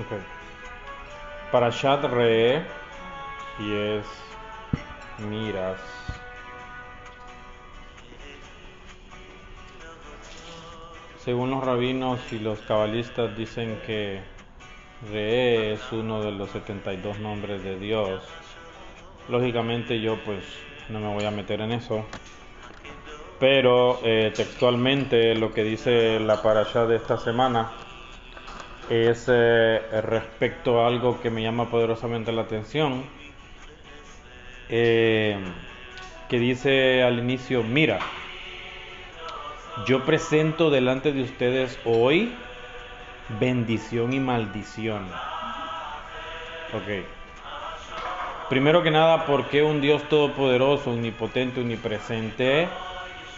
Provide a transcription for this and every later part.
Ok. Parashat Re y es miras. Según los rabinos y los cabalistas dicen que Re es uno de los 72 nombres de Dios. Lógicamente yo pues no me voy a meter en eso. Pero eh, textualmente lo que dice la parasha de esta semana es eh, respecto a algo que me llama poderosamente la atención, eh, que dice al inicio, mira, yo presento delante de ustedes hoy bendición y maldición. Ok. Primero que nada, ¿por qué un Dios todopoderoso, omnipotente, omnipresente,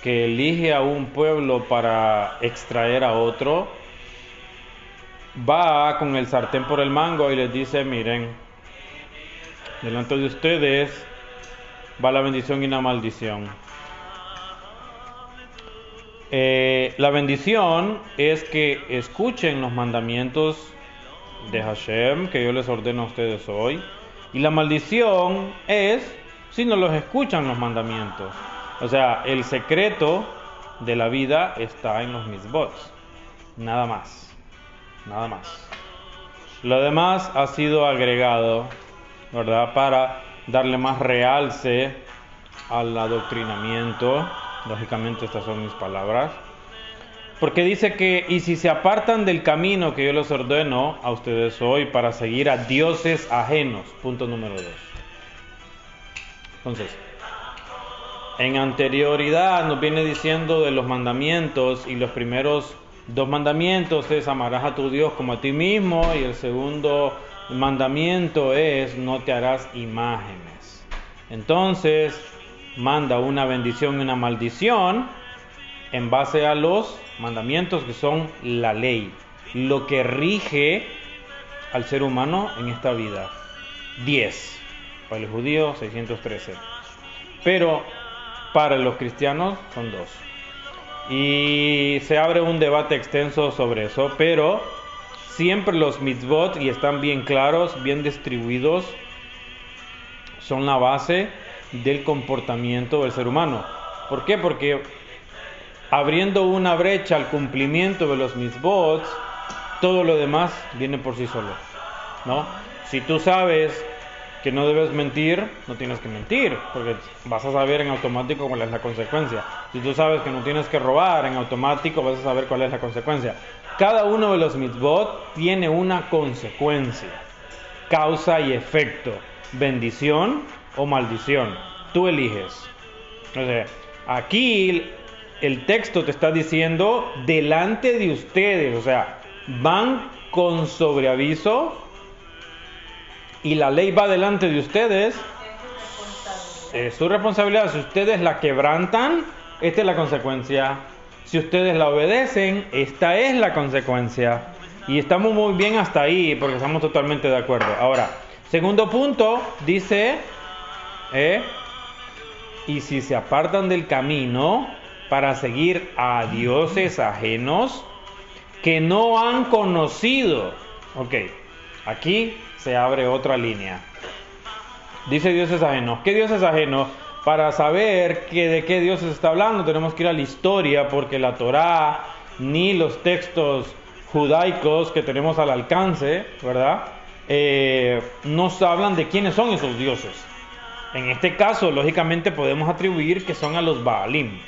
que elige a un pueblo para extraer a otro, va con el sartén por el mango y les dice, miren, delante de ustedes va la bendición y la maldición. Eh, la bendición es que escuchen los mandamientos de Hashem que yo les ordeno a ustedes hoy. Y la maldición es si no los escuchan los mandamientos. O sea, el secreto de la vida está en los misbots. Nada más. Nada más. Lo demás ha sido agregado, ¿verdad? Para darle más realce al adoctrinamiento. Lógicamente estas son mis palabras. Porque dice que, y si se apartan del camino que yo les ordeno a ustedes hoy para seguir a dioses ajenos, punto número dos. Entonces, en anterioridad nos viene diciendo de los mandamientos y los primeros dos mandamientos es amarás a tu Dios como a ti mismo y el segundo mandamiento es no te harás imágenes. Entonces manda una bendición y una maldición en base a los mandamientos que son la ley, lo que rige al ser humano en esta vida. 10. Para el judío 613. Pero para los cristianos son dos. Y se abre un debate extenso sobre eso, pero siempre los mitzvot, y están bien claros, bien distribuidos, son la base del comportamiento del ser humano. ¿Por qué? Porque abriendo una brecha al cumplimiento de los mitzvot, todo lo demás viene por sí solo. ¿no? Si tú sabes que no debes mentir, no tienes que mentir, porque vas a saber en automático cuál es la consecuencia. Si tú sabes que no tienes que robar, en automático vas a saber cuál es la consecuencia. Cada uno de los mitzvot tiene una consecuencia, causa y efecto, bendición o maldición. Tú eliges. O sea, aquí el texto te está diciendo delante de ustedes, o sea, van con sobreaviso y la ley va delante de ustedes, es su responsabilidad. Si ustedes la quebrantan, esta es la consecuencia. Si ustedes la obedecen, esta es la consecuencia. Y estamos muy bien hasta ahí porque estamos totalmente de acuerdo. Ahora, segundo punto, dice, eh, y si se apartan del camino para seguir a dioses ajenos que no han conocido. Ok, aquí se abre otra línea. Dice dioses ajenos. ¿Qué dioses ajenos? Para saber que de qué Dios se está hablando tenemos que ir a la historia porque la Torá ni los textos judaicos que tenemos al alcance, ¿verdad? Eh, nos hablan de quiénes son esos dioses. En este caso, lógicamente podemos atribuir que son a los Baalim.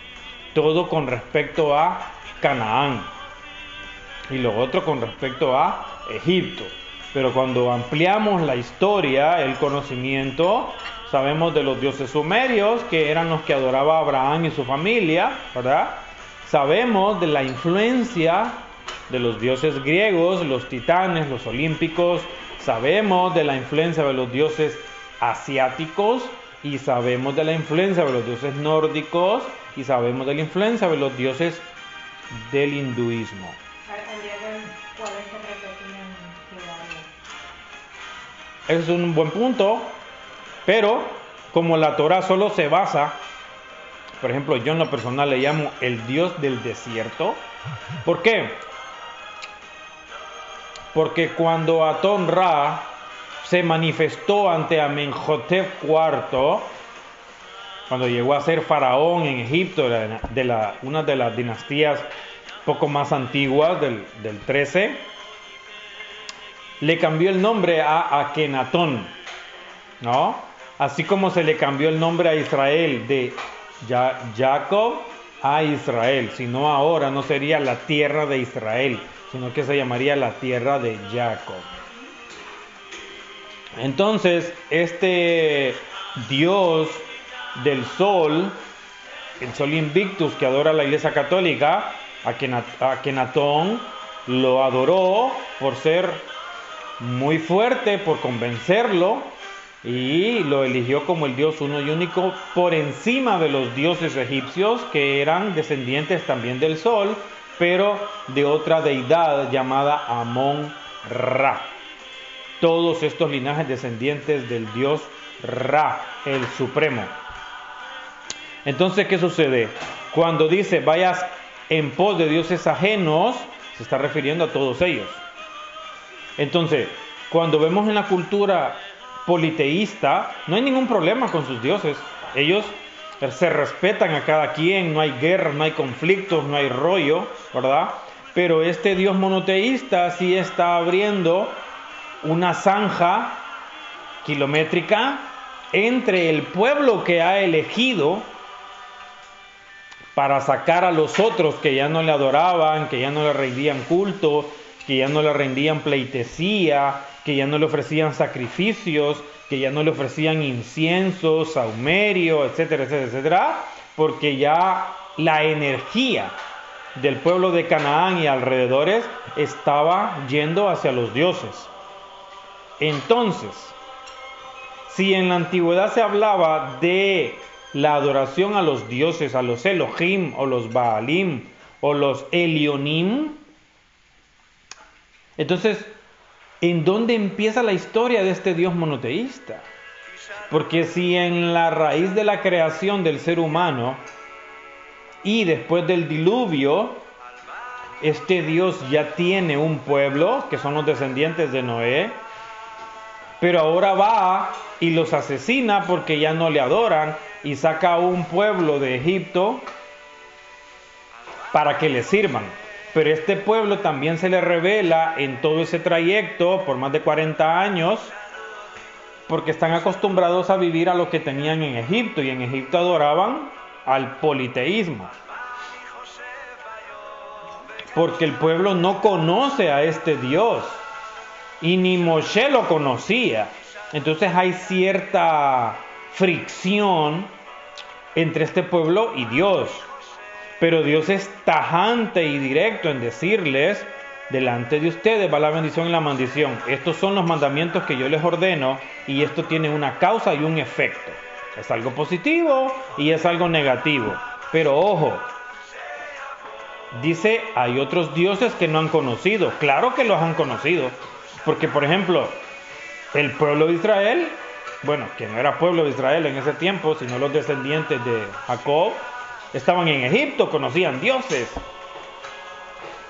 Todo con respecto a Canaán. Y lo otro con respecto a Egipto. Pero cuando ampliamos la historia, el conocimiento, sabemos de los dioses sumerios, que eran los que adoraba Abraham y su familia, ¿verdad? Sabemos de la influencia de los dioses griegos, los titanes, los olímpicos, sabemos de la influencia de los dioses asiáticos y sabemos de la influencia de los dioses nórdicos y sabemos de la influencia de los dioses del hinduismo. Es un buen punto, pero como la Torah solo se basa, por ejemplo, yo en lo personal le llamo el Dios del desierto. ¿Por qué? porque cuando Atón Ra se manifestó ante Amenhotep IV, cuando llegó a ser faraón en Egipto, una de las dinastías poco más antiguas del, del 13, le cambió el nombre a Akenatón, ¿no? Así como se le cambió el nombre a Israel de Jacob a Israel, sino ahora no sería la tierra de Israel, sino que se llamaría la tierra de Jacob. Entonces, este Dios del sol, el sol invictus que adora la iglesia católica, Akenatón lo adoró por ser muy fuerte, por convencerlo, y lo eligió como el Dios uno y único por encima de los dioses egipcios que eran descendientes también del sol, pero de otra deidad llamada Amón Ra. Todos estos linajes descendientes del dios Ra, el supremo. Entonces, ¿qué sucede? Cuando dice vayas en pos de dioses ajenos, se está refiriendo a todos ellos. Entonces, cuando vemos en la cultura politeísta, no hay ningún problema con sus dioses. Ellos se respetan a cada quien, no hay guerra, no hay conflictos, no hay rollo, ¿verdad? Pero este Dios monoteísta sí está abriendo una zanja kilométrica entre el pueblo que ha elegido para sacar a los otros que ya no le adoraban, que ya no le rendían culto, que ya no le rendían pleitesía, que ya no le ofrecían sacrificios, que ya no le ofrecían incienso, saumerio, etcétera, etcétera, etcétera, porque ya la energía del pueblo de Canaán y alrededores estaba yendo hacia los dioses. Entonces, si en la antigüedad se hablaba de la adoración a los dioses, a los Elohim o los Baalim o los Elionim, entonces ¿En dónde empieza la historia de este Dios monoteísta? Porque si en la raíz de la creación del ser humano y después del diluvio, este Dios ya tiene un pueblo, que son los descendientes de Noé, pero ahora va y los asesina porque ya no le adoran y saca un pueblo de Egipto para que le sirvan. Pero este pueblo también se le revela en todo ese trayecto por más de 40 años, porque están acostumbrados a vivir a lo que tenían en Egipto, y en Egipto adoraban al politeísmo. Porque el pueblo no conoce a este Dios, y ni Moshe lo conocía. Entonces hay cierta fricción entre este pueblo y Dios. Pero Dios es tajante y directo en decirles, delante de ustedes va la bendición y la maldición. Estos son los mandamientos que yo les ordeno y esto tiene una causa y un efecto. Es algo positivo y es algo negativo. Pero ojo, dice, hay otros dioses que no han conocido. Claro que los han conocido. Porque, por ejemplo, el pueblo de Israel, bueno, que no era pueblo de Israel en ese tiempo, sino los descendientes de Jacob, estaban en Egipto, conocían dioses.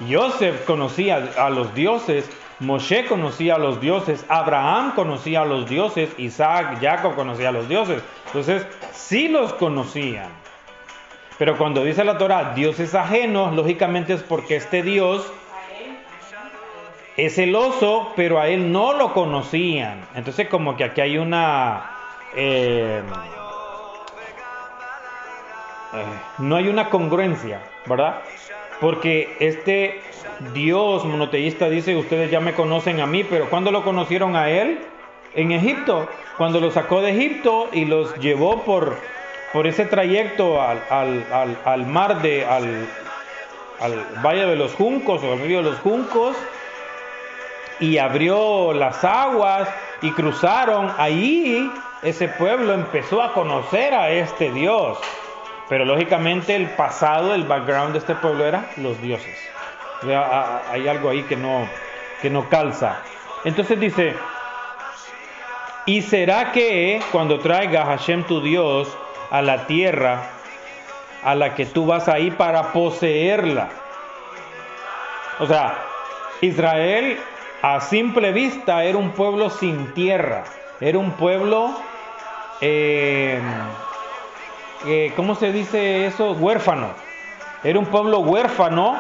Joseph conocía a los dioses, Moshe conocía a los dioses, Abraham conocía a los dioses, Isaac, Jacob conocía a los dioses. Entonces, sí los conocían. Pero cuando dice la Torah dioses ajenos, lógicamente es porque este Dios es celoso, pero a él no lo conocían. Entonces, como que aquí hay una. Eh, no hay una congruencia, ¿verdad? Porque este Dios monoteísta dice, ustedes ya me conocen a mí, pero ¿cuándo lo conocieron a él? En Egipto, cuando los sacó de Egipto y los llevó por, por ese trayecto al, al, mar de, al, al Valle de los Juncos o al río de los Juncos y abrió las aguas y cruzaron, ahí ese pueblo empezó a conocer a este Dios. Pero lógicamente el pasado, el background de este pueblo era los dioses. hay algo ahí que no, que no calza. Entonces dice, y será que cuando traiga Hashem tu Dios a la tierra a la que tú vas ahí para poseerla. O sea, Israel a simple vista era un pueblo sin tierra, era un pueblo, eh, ¿cómo se dice eso? Huérfano. Era un pueblo huérfano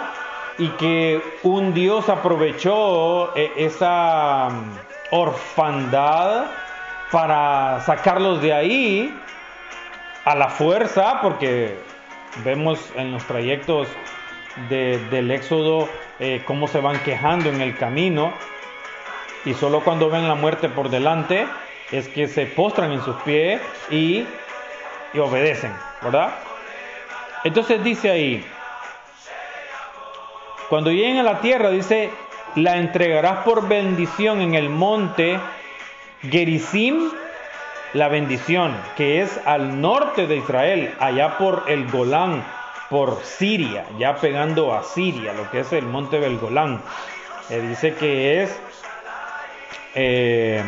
y que un Dios aprovechó eh, esa mm, orfandad para sacarlos de ahí a la fuerza, porque vemos en los trayectos del Éxodo eh, cómo se van quejando en el camino y solo cuando ven la muerte por delante es que se postran en sus pies y, y obedecen, ¿verdad? Entonces dice ahí, cuando lleguen a la tierra, dice, la entregarás por bendición en el monte Gerizim, la bendición, que es al norte de Israel, allá por el Golán, por Siria, ya pegando a Siria, lo que es el monte del Golán. Eh, dice que es, eh,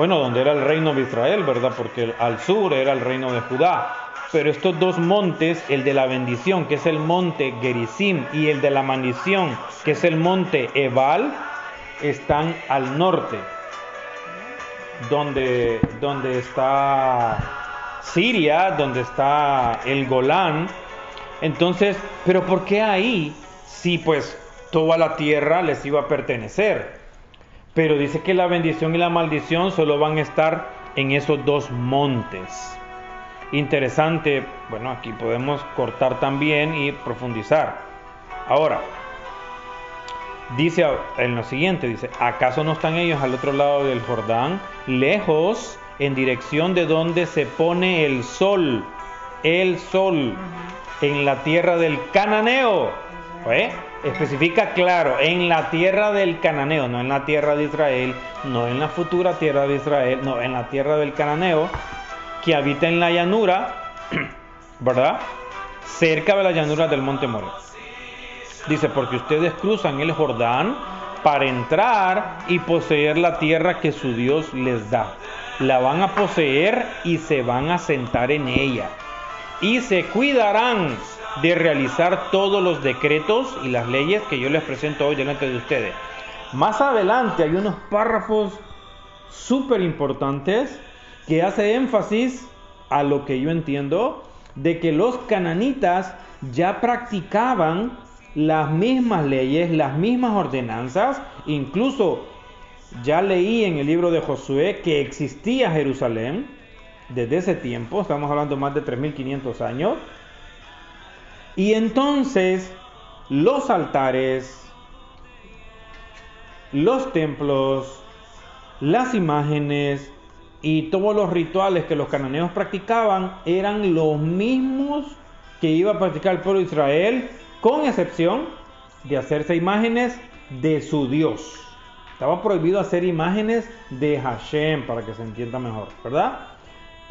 bueno, donde era el reino de Israel, ¿verdad? Porque al sur era el reino de Judá. Pero estos dos montes, el de la bendición, que es el monte Gerizim, y el de la maldición, que es el monte Ebal, están al norte, donde, donde está Siria, donde está el Golán. Entonces, pero ¿por qué ahí? Si pues toda la tierra les iba a pertenecer. Pero dice que la bendición y la maldición solo van a estar en esos dos montes interesante, bueno, aquí podemos cortar también y profundizar. Ahora, dice en lo siguiente, dice, ¿acaso no están ellos al otro lado del Jordán, lejos, en dirección de donde se pone el sol, el sol, en la tierra del cananeo? ¿Eh? Especifica claro, en la tierra del cananeo, no en la tierra de Israel, no en la futura tierra de Israel, no en la tierra del cananeo, que habita en la llanura, ¿verdad? Cerca de la llanura del monte More. Dice, porque ustedes cruzan el Jordán para entrar y poseer la tierra que su Dios les da. La van a poseer y se van a sentar en ella. Y se cuidarán de realizar todos los decretos y las leyes que yo les presento hoy delante de ustedes. Más adelante hay unos párrafos súper importantes que hace énfasis a lo que yo entiendo de que los cananitas ya practicaban las mismas leyes, las mismas ordenanzas, incluso ya leí en el libro de Josué que existía Jerusalén desde ese tiempo, estamos hablando más de 3500 años, y entonces los altares, los templos, las imágenes, y todos los rituales que los cananeos practicaban eran los mismos que iba a practicar el pueblo de Israel, con excepción de hacerse imágenes de su Dios. Estaba prohibido hacer imágenes de Hashem para que se entienda mejor, ¿verdad?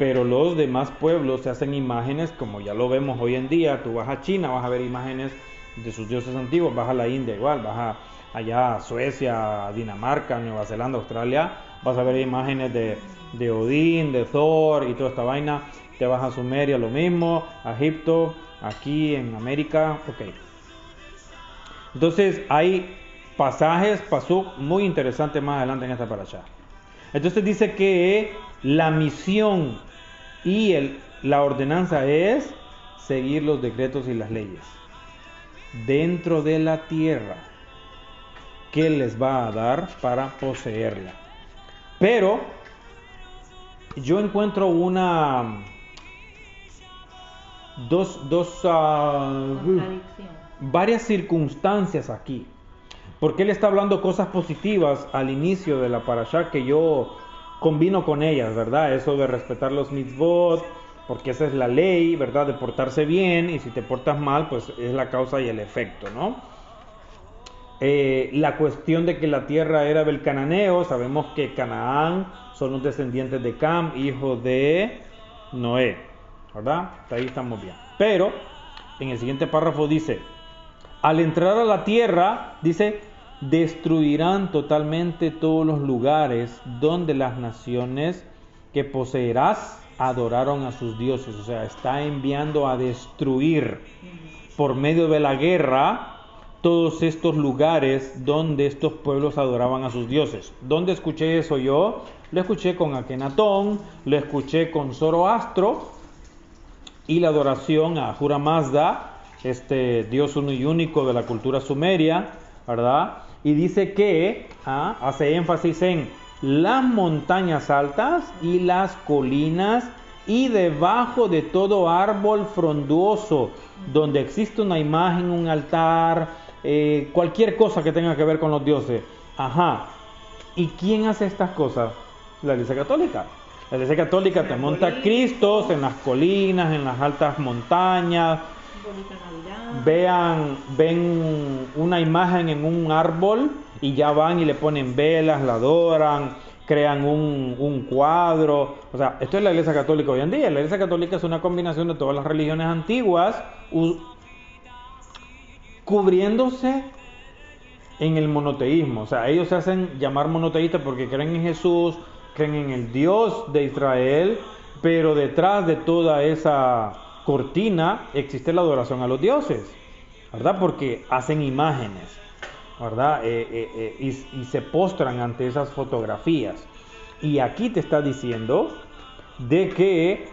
Pero los demás pueblos se hacen imágenes como ya lo vemos hoy en día. Tú vas a China, vas a ver imágenes de sus dioses antiguos, vas a la India igual, vas a allá a Suecia, Dinamarca, Nueva Zelanda, Australia, vas a ver imágenes de de Odín, de Thor y toda esta vaina. Te vas a Sumeria, lo mismo, a Egipto, aquí en América, ok. Entonces hay pasajes, pasó muy interesante más adelante en esta paracha. Entonces dice que la misión y el, la ordenanza es seguir los decretos y las leyes dentro de la tierra que les va a dar para poseerla. Pero yo encuentro una dos, dos uh, varias circunstancias aquí. Porque él está hablando cosas positivas al inicio de la parasha que yo combino con ellas, ¿verdad? Eso de respetar los mitzvot, porque esa es la ley, ¿verdad? De portarse bien y si te portas mal, pues es la causa y el efecto, ¿no? Eh, la cuestión de que la tierra era del cananeo, sabemos que Canaán son los descendientes de Cam, hijo de Noé. ¿Verdad? ahí estamos bien. Pero en el siguiente párrafo dice, al entrar a la tierra, dice, destruirán totalmente todos los lugares donde las naciones que poseerás adoraron a sus dioses. O sea, está enviando a destruir por medio de la guerra todos estos lugares donde estos pueblos adoraban a sus dioses. ¿Dónde escuché eso yo? Lo escuché con Akenatón, lo escuché con Zoroastro y la adoración a Jura Mazda, este dios uno y único de la cultura sumeria, ¿verdad? Y dice que ah, hace énfasis en las montañas altas y las colinas y debajo de todo árbol frondoso, donde existe una imagen, un altar, eh, cualquier cosa que tenga que ver con los dioses. Ajá. ¿Y quién hace estas cosas? La Iglesia Católica. La Iglesia Católica te monta Cristos en las colinas, en las altas montañas. Vean, ven una imagen en un árbol y ya van y le ponen velas, la adoran, crean un, un, cuadro. O sea, esto es la Iglesia Católica hoy en día. La Iglesia Católica es una combinación de todas las religiones antiguas, cubriéndose en el monoteísmo. O sea, ellos se hacen llamar monoteístas porque creen en Jesús, creen en el Dios de Israel, pero detrás de toda esa cortina existe la adoración a los dioses, ¿verdad? Porque hacen imágenes, ¿verdad? Eh, eh, eh, y, y se postran ante esas fotografías. Y aquí te está diciendo de que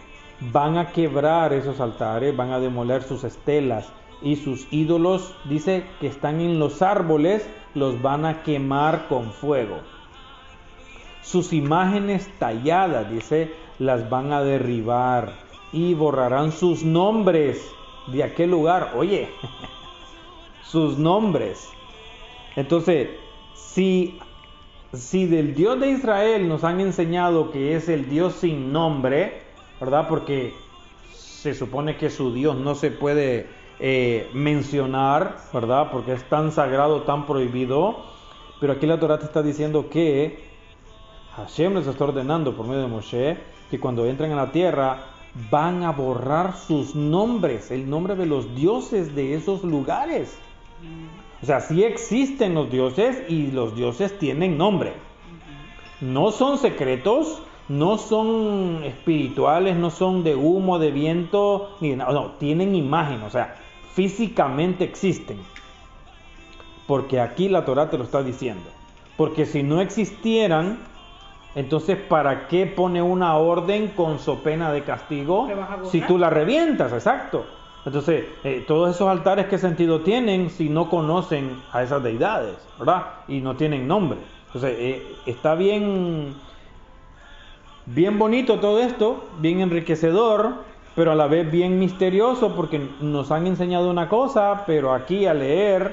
van a quebrar esos altares, van a demoler sus estelas, y sus ídolos, dice que están en los árboles, los van a quemar con fuego. Sus imágenes talladas, dice, las van a derribar y borrarán sus nombres de aquel lugar. Oye, sus nombres. Entonces, si, si del Dios de Israel nos han enseñado que es el Dios sin nombre, ¿verdad? Porque se supone que su Dios no se puede eh, mencionar, ¿verdad? Porque es tan sagrado, tan prohibido. Pero aquí la Torah te está diciendo que Hashem les está ordenando por medio de Moshe que cuando entren a la tierra van a borrar sus nombres, el nombre de los dioses de esos lugares. O sea, sí existen los dioses y los dioses tienen nombre. No son secretos, no son espirituales, no son de humo, de viento, ni de nada. No, tienen imagen, o sea, físicamente existen. Porque aquí la Torah te lo está diciendo. Porque si no existieran, entonces ¿para qué pone una orden con so pena de castigo si tú la revientas? Exacto. Entonces, eh, todos esos altares, ¿qué sentido tienen si no conocen a esas deidades? ¿Verdad? Y no tienen nombre. Entonces, eh, está bien, bien bonito todo esto, bien enriquecedor, pero a la vez bien misterioso porque nos han enseñado una cosa, pero aquí al leer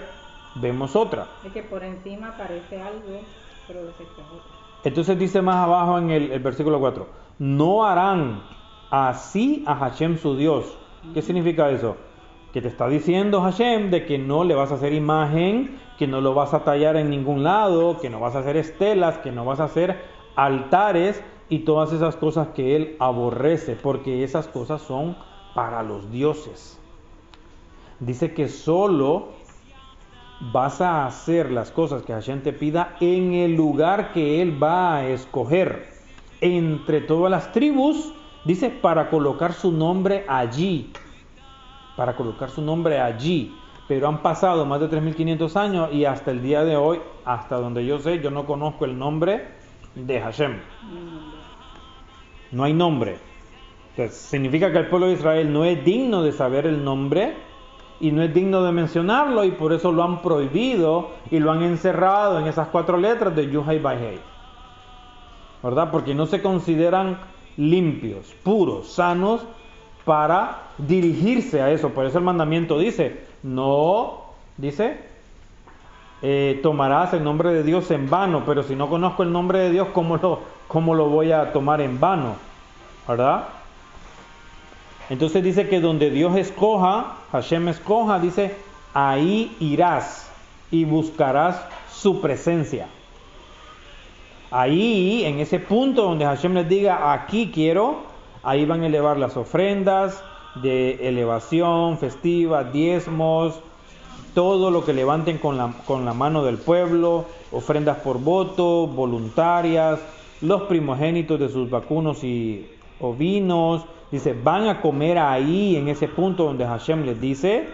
vemos otra. Es que por encima parece algo, pero es otra. Entonces dice más abajo en el, versículo 4, no harán así a Hashem su Dios. ¿Qué significa eso? Que te está diciendo Hashem de que no le vas a hacer imagen, que no lo vas a tallar en ningún lado, que no vas a hacer estelas, que no vas a hacer altares, y todas esas cosas que él aborrece, porque esas cosas son para los dioses. Dice que solo vas a hacer las cosas que Hashem te pida en el lugar que él va a escoger entre todas las tribus, dice para colocar su nombre allí, para colocar su nombre allí. Pero han pasado más de 3.500 años y hasta el día de hoy, hasta donde yo sé, yo no conozco el nombre de Hashem no hay nombre. significa que el pueblo de Israel no es digno de saber el nombre y no es digno de mencionarlo y por eso lo han prohibido y lo han encerrado en esas cuatro letras de Yuhai Bahei. ¿Verdad? Porque no se consideran limpios, puros, sanos para dirigirse a eso. Por eso el mandamiento dice, no, dice, eh, tomarás el nombre de Dios en vano, pero si no conozco el nombre de Dios, ¿cómo lo, ¿cómo lo voy a tomar en vano? ¿Verdad? Entonces dice que donde Dios escoja, Hashem escoja, dice, ahí irás y buscarás su presencia. Ahí, en ese punto donde Hashem les diga, aquí quiero, ahí van a elevar las ofrendas de elevación festiva, diezmos, todo lo que levanten con la, con la mano del pueblo, ofrendas por voto, voluntarias, los primogénitos de sus vacunos y ovinos. Dice, van a comer ahí, en ese punto donde Hashem les dice,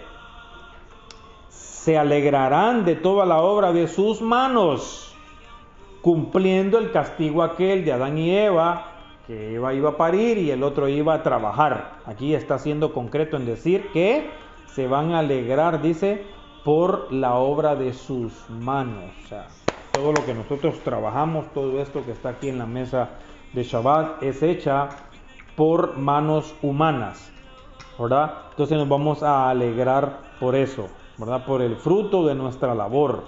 se alegrarán de toda la obra de sus manos, cumpliendo el castigo aquel de Adán y Eva, que Eva iba a parir y el otro iba a trabajar. Aquí está siendo concreto en decir que se van a alegrar, dice, por la obra de sus manos. Todo lo que nosotros trabajamos, todo esto que está aquí en la mesa de Shabbat, es hecha por manos humanas. ¿Verdad? Entonces nos vamos a alegrar por eso, ¿verdad? Por el fruto de nuestra labor,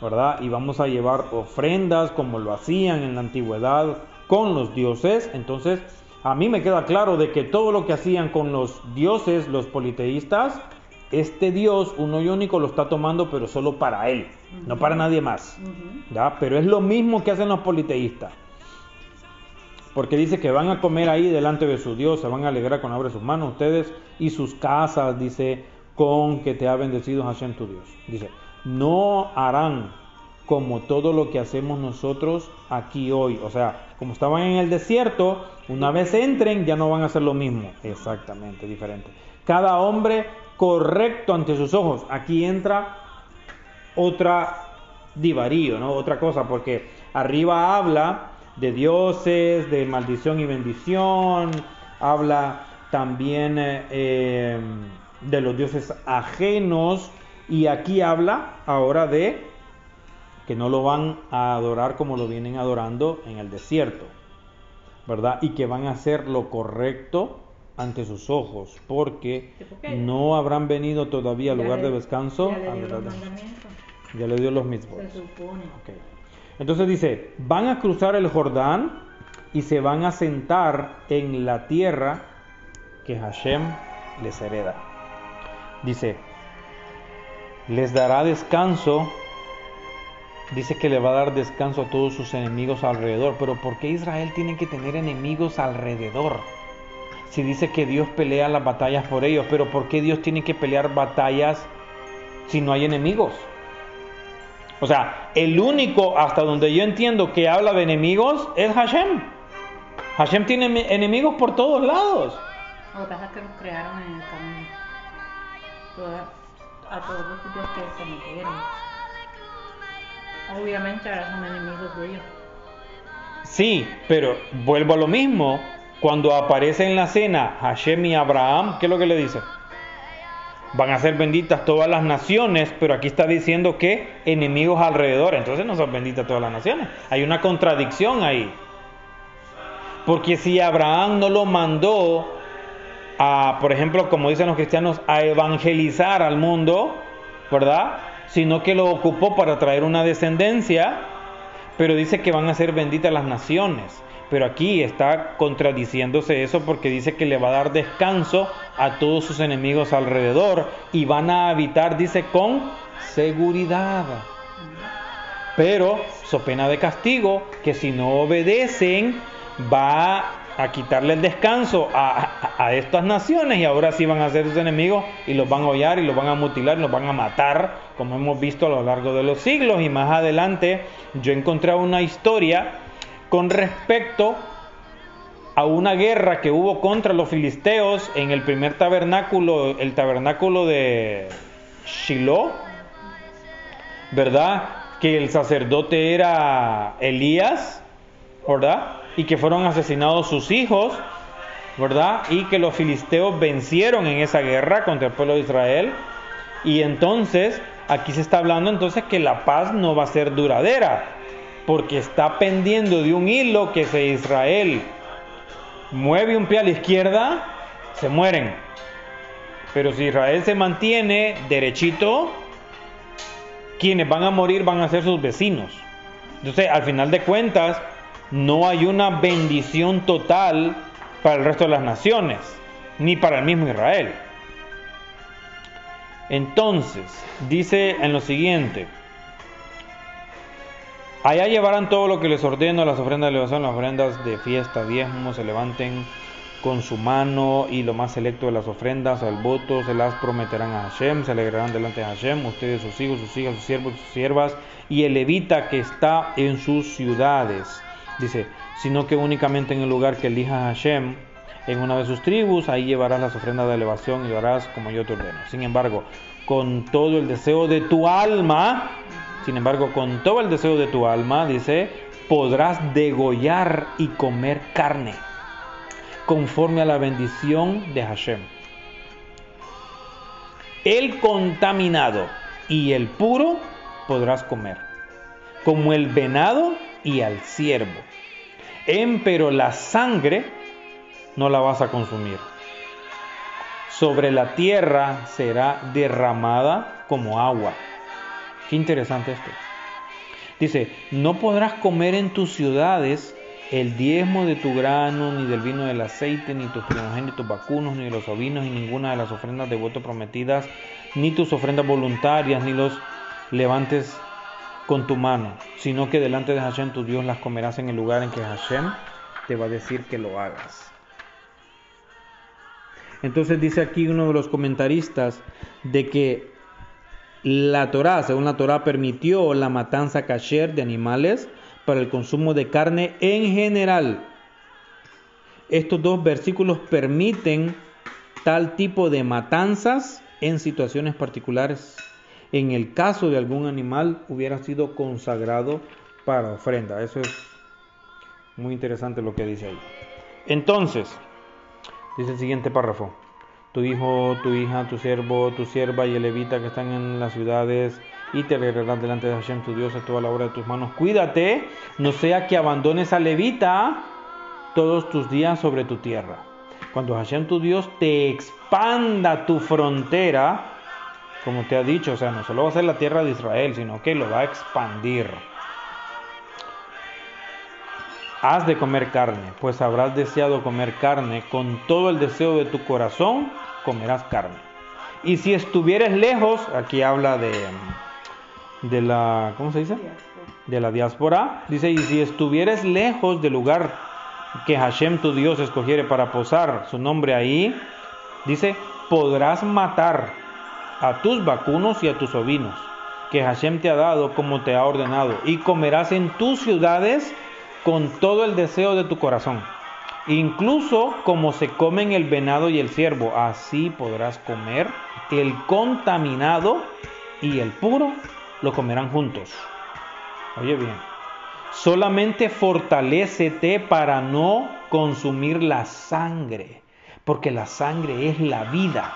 ¿verdad? Y vamos a llevar ofrendas como lo hacían en la antigüedad con los dioses. Entonces, a mí me queda claro de que todo lo que hacían con los dioses, los politeístas, este Dios, uno y único, lo está tomando, pero solo para él, no para nadie más. ¿ya? Pero es lo mismo que hacen los politeístas. Porque dice que van a comer ahí delante de su Dios, se van a alegrar con abre sus manos ustedes y sus casas, dice, con que te ha bendecido Hashem tu Dios. Dice, no harán como todo lo que hacemos nosotros aquí hoy. O sea, como estaban en el desierto, una vez entren ya no van a hacer lo mismo. Exactamente, diferente. Cada hombre correcto ante sus ojos. Aquí entra otra divarío, ¿no? Otra cosa, porque arriba habla de dioses, de maldición y bendición, habla también eh, eh, de los dioses ajenos y aquí habla ahora de que no lo van a adorar como lo vienen adorando en el desierto, ¿verdad? Y que van a hacer lo correcto ante sus ojos, porque no habrán venido todavía al lugar de descanso. Ya le dio los mismos. Entonces dice, van a cruzar el Jordán y se van a sentar en la tierra que Hashem les hereda. Dice, les dará descanso, dice que le va a dar descanso a todos sus enemigos alrededor, pero ¿por qué Israel tiene que tener enemigos alrededor? Si dice que Dios pelea las batallas por ellos, pero ¿por qué Dios tiene que pelear batallas si no hay enemigos? O sea, el único hasta donde yo entiendo que habla de enemigos es Hashem. Hashem tiene enemigos por todos lados. Lo que pasa es que los crearon en el camino. a todos los sitios que se metieron. Obviamente ahora son enemigos de ellos. Sí, pero vuelvo a lo mismo. Cuando aparece en la cena Hashem y Abraham, ¿qué es lo que le dice? Van a ser benditas todas las naciones, pero aquí está diciendo que enemigos alrededor, entonces no son benditas todas las naciones. Hay una contradicción ahí. Porque si Abraham no lo mandó a, por ejemplo, como dicen los cristianos, a evangelizar al mundo, ¿verdad? Sino que lo ocupó para traer una descendencia, pero dice que van a ser benditas las naciones. Pero aquí está contradiciéndose eso porque dice que le va a dar descanso a todos sus enemigos alrededor y van a habitar, dice, con seguridad. Pero, so pena de castigo, que si no obedecen, va a quitarle el descanso a, estas naciones y ahora sí van a ser sus enemigos y los van a hollar y los van a mutilar y los van a matar, como hemos visto a lo largo de los siglos. Y más adelante yo encontré una historia con respecto a una guerra que hubo contra los filisteos en el primer tabernáculo, el tabernáculo de Shiloh, ¿verdad? Que el sacerdote era Elías, ¿verdad? Y que fueron asesinados sus hijos, ¿verdad? Y que los filisteos vencieron en esa guerra contra el pueblo de Israel. Y entonces, aquí se está hablando entonces que la paz no va a ser duradera, porque está pendiendo de un hilo que se Israel mueve un pie a la izquierda, se mueren. Pero si Israel se mantiene derechito, quienes van a morir van a ser sus vecinos. Entonces, al final de cuentas, no hay una bendición total para el resto de las naciones, ni para el mismo Israel. Entonces, dice en lo siguiente, Allá llevarán todo lo que les ordeno, las ofrendas de elevación, las ofrendas de fiesta, diezmos, se levanten con su mano y lo más selecto de las ofrendas, al voto, se las prometerán a Hashem, se alegrarán delante de Hashem, ustedes, sus hijos, sus hijas, sus siervos, sus siervas, y el levita que está en sus ciudades. Dice, sino que únicamente en el lugar que elija Hashem, en una de sus tribus, ahí llevarás las ofrendas de elevación y lo harás como yo te ordeno. Sin embargo, con todo el deseo de tu alma, sin embargo, con todo el deseo de tu alma, dice, podrás degollar y comer carne, conforme a la bendición de Hashem. El contaminado y el puro podrás comer, como el venado y al ciervo. Empero la sangre no la vas a consumir. Sobre la tierra será derramada como agua. Qué interesante esto. Dice, no podrás comer en tus ciudades el diezmo de tu grano, ni del vino del aceite, ni tus primogénitos vacunos, ni de los ovinos, ni ninguna de las ofrendas de voto prometidas, ni tus ofrendas voluntarias, ni los levantes con tu mano, sino que delante de Hashem tu Dios las comerás en el lugar en que Hashem te va a decir que lo hagas. Entonces dice aquí uno de los comentaristas de que la Torá, según la Torá, permitió la matanza kasher de animales para el consumo de carne en general. Estos dos versículos permiten tal tipo de matanzas en situaciones particulares en el caso de algún animal hubiera sido consagrado para ofrenda. Eso es muy interesante lo que dice ahí. Entonces, dice el siguiente párrafo. Tu hijo, tu hija, tu siervo, tu sierva y el levita que están en las ciudades y te alegrarán delante de Hashem tu Dios a toda la obra de tus manos. Cuídate, no sea que abandones a levita todos tus días sobre tu tierra. Cuando Hashem tu Dios te expanda tu frontera, como te ha dicho, o sea, no solo va a ser la tierra de Israel, sino que lo va a expandir. Has de comer carne, pues habrás deseado comer carne, con todo el deseo de tu corazón comerás carne. Y si estuvieres lejos, aquí habla de, de la, ¿cómo se dice? De la diáspora. Dice, y si estuvieres lejos del lugar que Hashem tu Dios escogiere para posar su nombre ahí, dice, podrás matar a tus vacunos y a tus ovinos, que Hashem te ha dado como te ha ordenado, y comerás en tus ciudades con todo el deseo de tu corazón, incluso como se comen el venado y el ciervo, así podrás comer el contaminado y el puro, lo comerán juntos. Oye bien, solamente fortalécete para no consumir la sangre, porque la sangre es la vida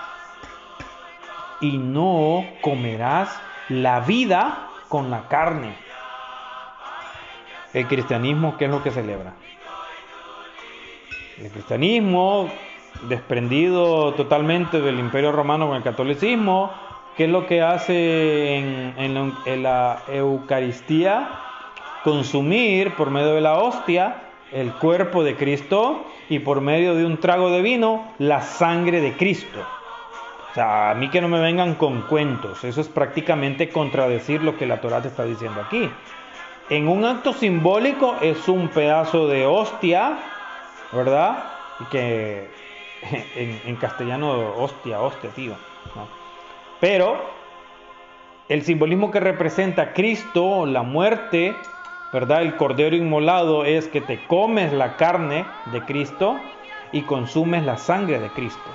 y no comerás la vida con la carne. El cristianismo, ¿qué es lo que celebra? El cristianismo, desprendido totalmente del imperio romano con el catolicismo, ¿qué es lo que hace en, la Eucaristía? Consumir por medio de la hostia el cuerpo de Cristo y por medio de un trago de vino la sangre de Cristo. O sea, a mí que no me vengan con cuentos. Eso es prácticamente contradecir lo que la Torah te está diciendo aquí. En un acto simbólico es un pedazo de hostia, ¿verdad? Que en, castellano hostia, hostia, tío. Pero el simbolismo que representa Cristo, la muerte, ¿verdad? El cordero inmolado es que te comes la carne de Cristo y consumes la sangre de Cristo.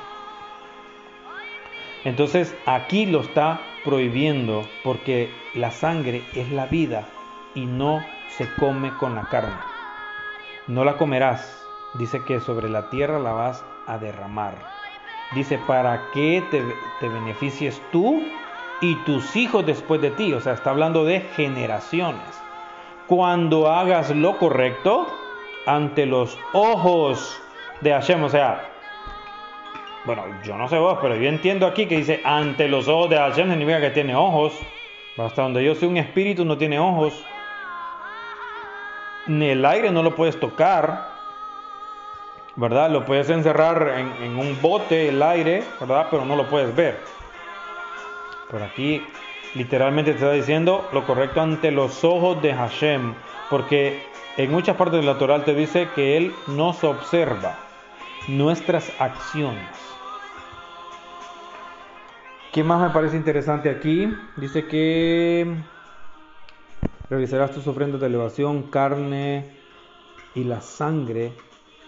Entonces aquí lo está prohibiendo porque la sangre es la vida y no se come con la carne. No la comerás. Dice que sobre la tierra la vas a derramar. Dice, para que te, beneficies tú y tus hijos después de ti. O sea, está hablando de generaciones. Cuando hagas lo correcto ante los ojos de Hashem. O sea, bueno, yo no sé vos, pero yo entiendo aquí que dice ante los ojos de Hashem significa que tiene ojos. Hasta donde yo soy un espíritu no tiene ojos. Ni el aire no lo puedes tocar. ¿Verdad? Lo puedes encerrar en, un bote el aire, ¿verdad? Pero no lo puedes ver. Por aquí literalmente te está diciendo lo correcto ante los ojos de Hashem. Porque en muchas partes de la Torah te dice que Él nos observa nuestras acciones. ¿Qué más me parece interesante aquí? Dice que realizarás tus ofrendas de elevación, carne y la sangre.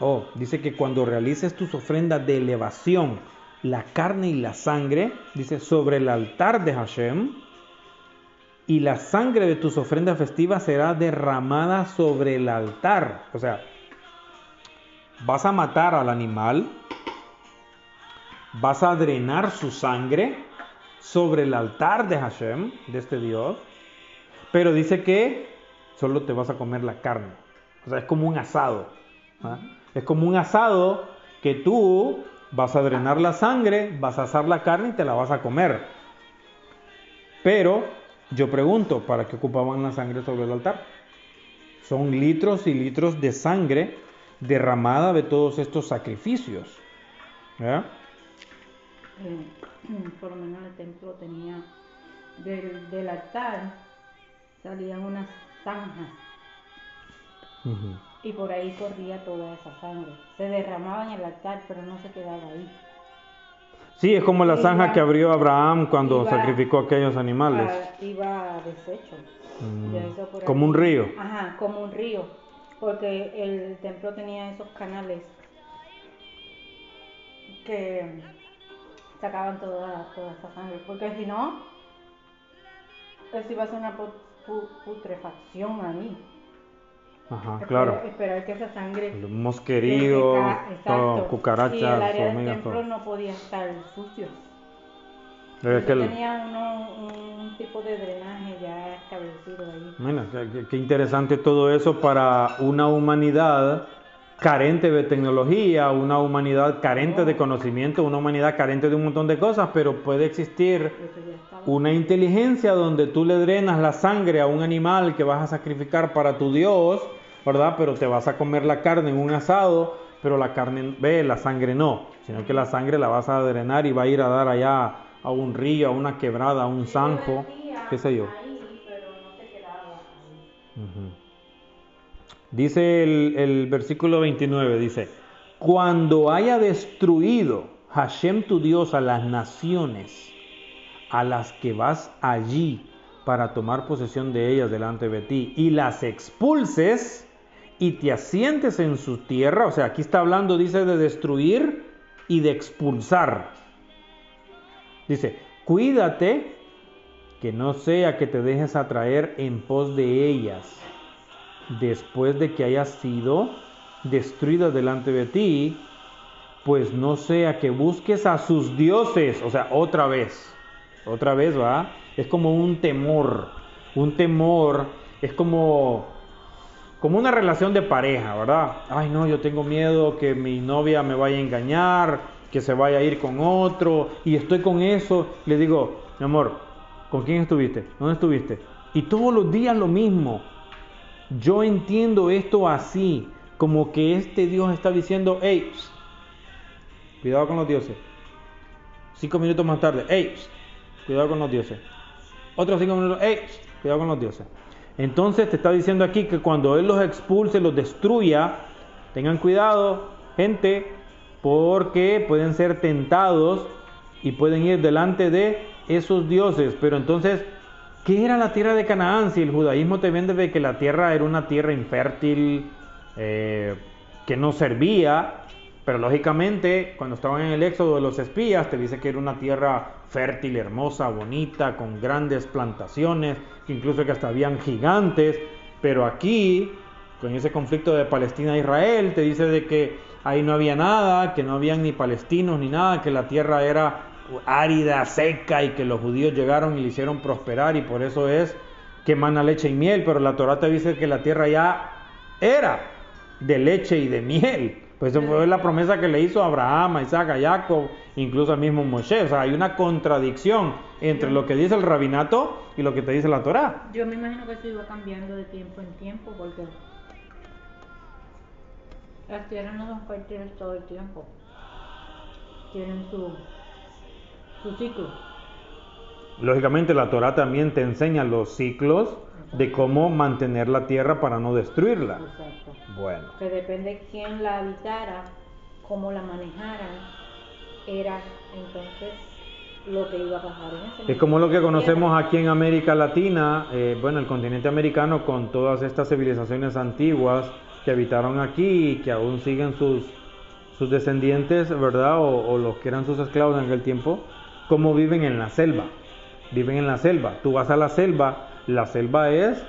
Oh, dice que cuando realices tus ofrendas de elevación, la carne y la sangre, dice, sobre el altar de Hashem, y la sangre de tus ofrendas festivas será derramada sobre el altar. O sea, vas a matar al animal, vas a drenar su sangre sobre el altar de Hashem, de este Dios, pero dice que solo te vas a comer la carne. O sea, es como un asado. ¿ah? Es como un asado que tú vas a drenar la sangre, vas a asar la carne y te la vas a comer. Pero yo pregunto, ¿para qué ocupaban la sangre sobre el altar? Son litros y litros de sangre derramada de todos estos sacrificios. Eh, por lo menos el templo tenía del, del altar salían unas zanjas y por ahí corría toda esa sangre. Se derramaba en el altar, pero no se quedaba ahí. Sí, es como la zanja que abrió Abraham cuando sacrificó aquellos animales. iba a desecho. Mm. como un río. Ajá, como un río. Porque el templo tenía esos canales que sacaban toda, toda esa sangre. Porque si no, eso iba a ser una putrefacción ahí. Ajá, claro. Esperar que esa sangre. Los mosqueríos, todo, cucarachas, y el área del templo no podía estar sucio. Tenía un tipo de drenaje ya establecido ahí. Mira, qué, qué interesante todo eso para una humanidad carente de tecnología, una humanidad carente de conocimiento, una humanidad carente de un montón de cosas, pero puede existir una inteligencia donde tú le drenas la sangre a un animal que vas a sacrificar para tu Dios ¿verdad? Pero te vas a comer la carne en un asado, pero la carne, ve, la sangre no, sino que la sangre la vas a drenar y va a ir a dar allá a un río, a una quebrada, a un zanjo, qué sé yo. Dice el, el versículo 29, dice, cuando haya destruido Hashem tu Dios a las naciones a las que vas allí para tomar posesión de ellas delante de ti y las expulses, y te asientes en su tierra, o sea, aquí está hablando, dice, de destruir y de expulsar. Dice, cuídate que no sea que te dejes atraer en pos de ellas, después de que hayas sido destruida delante de ti, pues no sea que busques a sus dioses, o sea, otra vez, otra vez, ¿va? Es como un temor, un temor, es como como una relación de pareja, ¿verdad? Ay, no, yo tengo miedo que mi novia me vaya a engañar, que se vaya a ir con otro, y estoy con eso. Le digo, mi amor, ¿con quién estuviste? ¿Dónde estuviste? Y todos los días lo mismo. Yo entiendo esto así, como que este Dios está diciendo, hey, cuidado con los dioses. Cinco minutos más tarde, hey, cuidado con los dioses. Otros cinco minutos, hey, cuidado con los dioses. Entonces te está diciendo aquí que cuando Él los expulse, los destruya, tengan cuidado, gente, porque pueden ser tentados y pueden ir delante de esos dioses. Pero entonces, ¿qué era la tierra de Canaán? Si el judaísmo te vende de que la tierra era una tierra infértil, eh, que no servía, pero lógicamente, cuando estaban en el éxodo de los espías, te dice que era una tierra fértil, hermosa, bonita, con grandes plantaciones, incluso que hasta habían gigantes. Pero aquí, con ese conflicto de Palestina e Israel, te dice de que ahí no había nada, que no habían ni palestinos ni nada, que la tierra era árida, seca y que los judíos llegaron y le hicieron prosperar y por eso es que mana leche y miel. Pero la Torah te dice que la tierra ya era de leche y de miel. Pues eso fue la promesa que le hizo a Abraham, a Isaac, a Jacob, incluso al mismo Moshe. O sea, hay una contradicción entre lo que dice el rabinato y lo que te dice la Torah. Yo me imagino que eso iba cambiando de tiempo en tiempo porque las tierras no son fértiles todo el tiempo. Tienen su, su ciclo. Lógicamente la Torah también te enseña los ciclos de cómo mantener la tierra para no destruirla. Exacto. Bueno. Que depende quién la habitara, cómo la manejaran, era entonces lo que iba a pasar en ese Es como lo que conocemos aquí en América Latina, eh, bueno, el continente americano con todas estas civilizaciones antiguas que habitaron aquí y que aún siguen sus, sus descendientes, ¿verdad? O, o los que eran sus esclavos en aquel tiempo, cómo viven en la selva. Viven en la selva. Tú vas a la selva, la selva es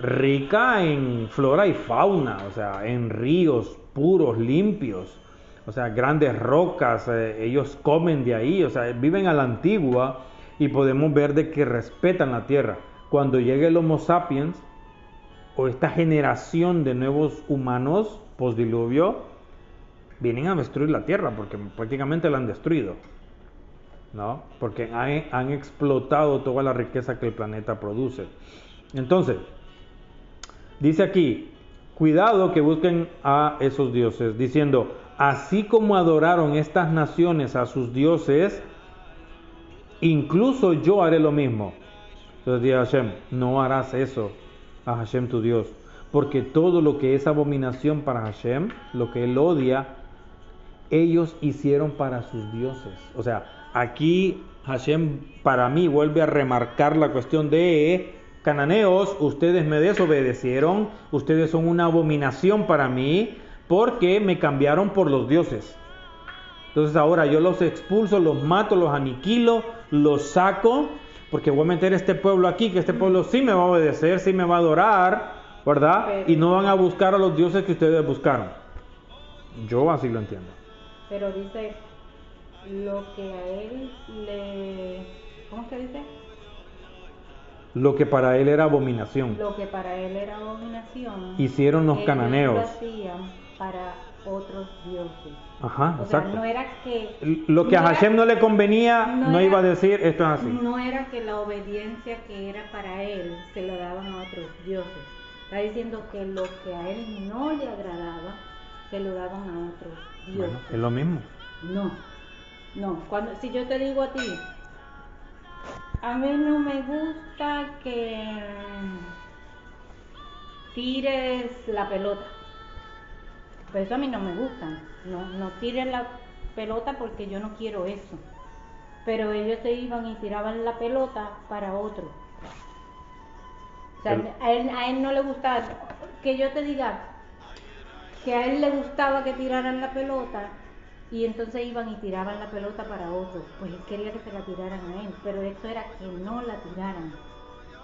rica en flora y fauna, o sea, en ríos puros, limpios, o sea, grandes rocas, eh, ellos comen de ahí, o sea, viven a la antigua y podemos ver de que respetan la tierra. Cuando llegue el Homo sapiens o esta generación de nuevos humanos post-diluvio, vienen a destruir la tierra porque prácticamente la han destruido. ¿No? Porque han, han, explotado toda la riqueza que el planeta produce. Entonces, dice aquí, cuidado que busquen a esos dioses, diciendo, así como adoraron estas naciones a sus dioses, incluso yo haré lo mismo. Entonces dice Hashem, no harás eso a Hashem tu Dios, porque todo lo que es abominación para Hashem, lo que él odia, ellos hicieron para sus dioses. O sea, aquí Hashem para mí vuelve a remarcar la cuestión de cananeos, ustedes me desobedecieron, ustedes son una abominación para mí porque me cambiaron por los dioses. Entonces ahora yo los expulso, los mato, los aniquilo, los saco, porque voy a meter este pueblo aquí, que este pueblo sí me va a obedecer, sí me va a adorar, ¿verdad? y no van a buscar a los dioses que ustedes buscaron. Yo así lo entiendo. Pero dice, lo que a él le... ¿Cómo que dice? Lo que para él era abominación. Lo que para él era abominación. Hicieron los cananeos. Lo hacían para otros dioses. Ajá, o exacto. Sea, no era que... Lo que no a Hashem no le convenía, no, no iba a decir esto es así. No era que la obediencia que era para él se lo daban a otros dioses. Está diciendo que lo que a él no le agradaba se lo daban a otros dioses. Bueno, es lo mismo. No, no. Cuando, si yo te digo a ti, a mí no me gusta que tires la pelota. Pero eso a mí no me gusta. No, no tires la pelota porque yo no quiero eso. Pero ellos se iban y tiraban la pelota para otro. O sea, a, él, a él no le gustaba. Que yo te diga que a él le gustaba que tiraran la pelota y entonces iban y tiraban la pelota para otro. Pues él quería que se la tiraran a él. Pero esto era que no la tiraran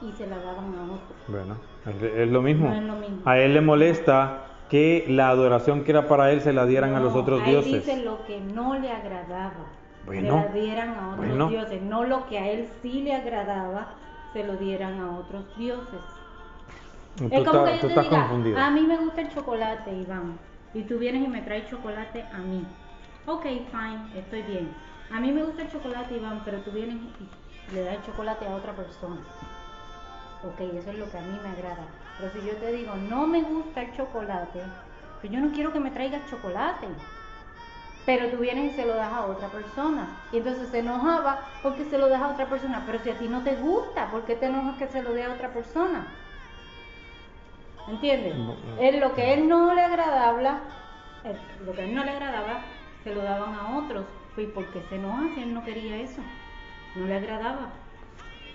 y se la daban a otro. Bueno, es, lo mismo. No es lo mismo. A él le molesta que la adoración que era para él se la dieran a los otros a él dioses. dice lo que no le agradaba. Bueno, se la dieran a otros bueno. dioses. No lo que a él sí le agradaba, se lo dieran a otros dioses. Tú, es como estás- que tú yo te estás diga, confundido. a mí me gusta el chocolate, Iván. Y tú vienes y me traes chocolate a mí. Ok, fine, estoy bien. A mí me gusta el chocolate, Iván, pero tú vienes y le das el chocolate a otra persona. Ok, eso es lo que a mí me agrada. Pero si yo te digo, no me gusta el chocolate, pues yo no quiero que me traigas chocolate. Pero tú vienes y se lo das a otra persona. Y entonces se enojaba porque se lo das a otra persona. Pero si a ti no te gusta, ¿por qué te enojas que se lo dé a otra persona? ¿Entiendes? No, no. Él, lo que a él no le agradaba, eh, lo que a él no le agradaba, se lo daban a otros. Pues porque se enoja si él no quería eso. No le agradaba.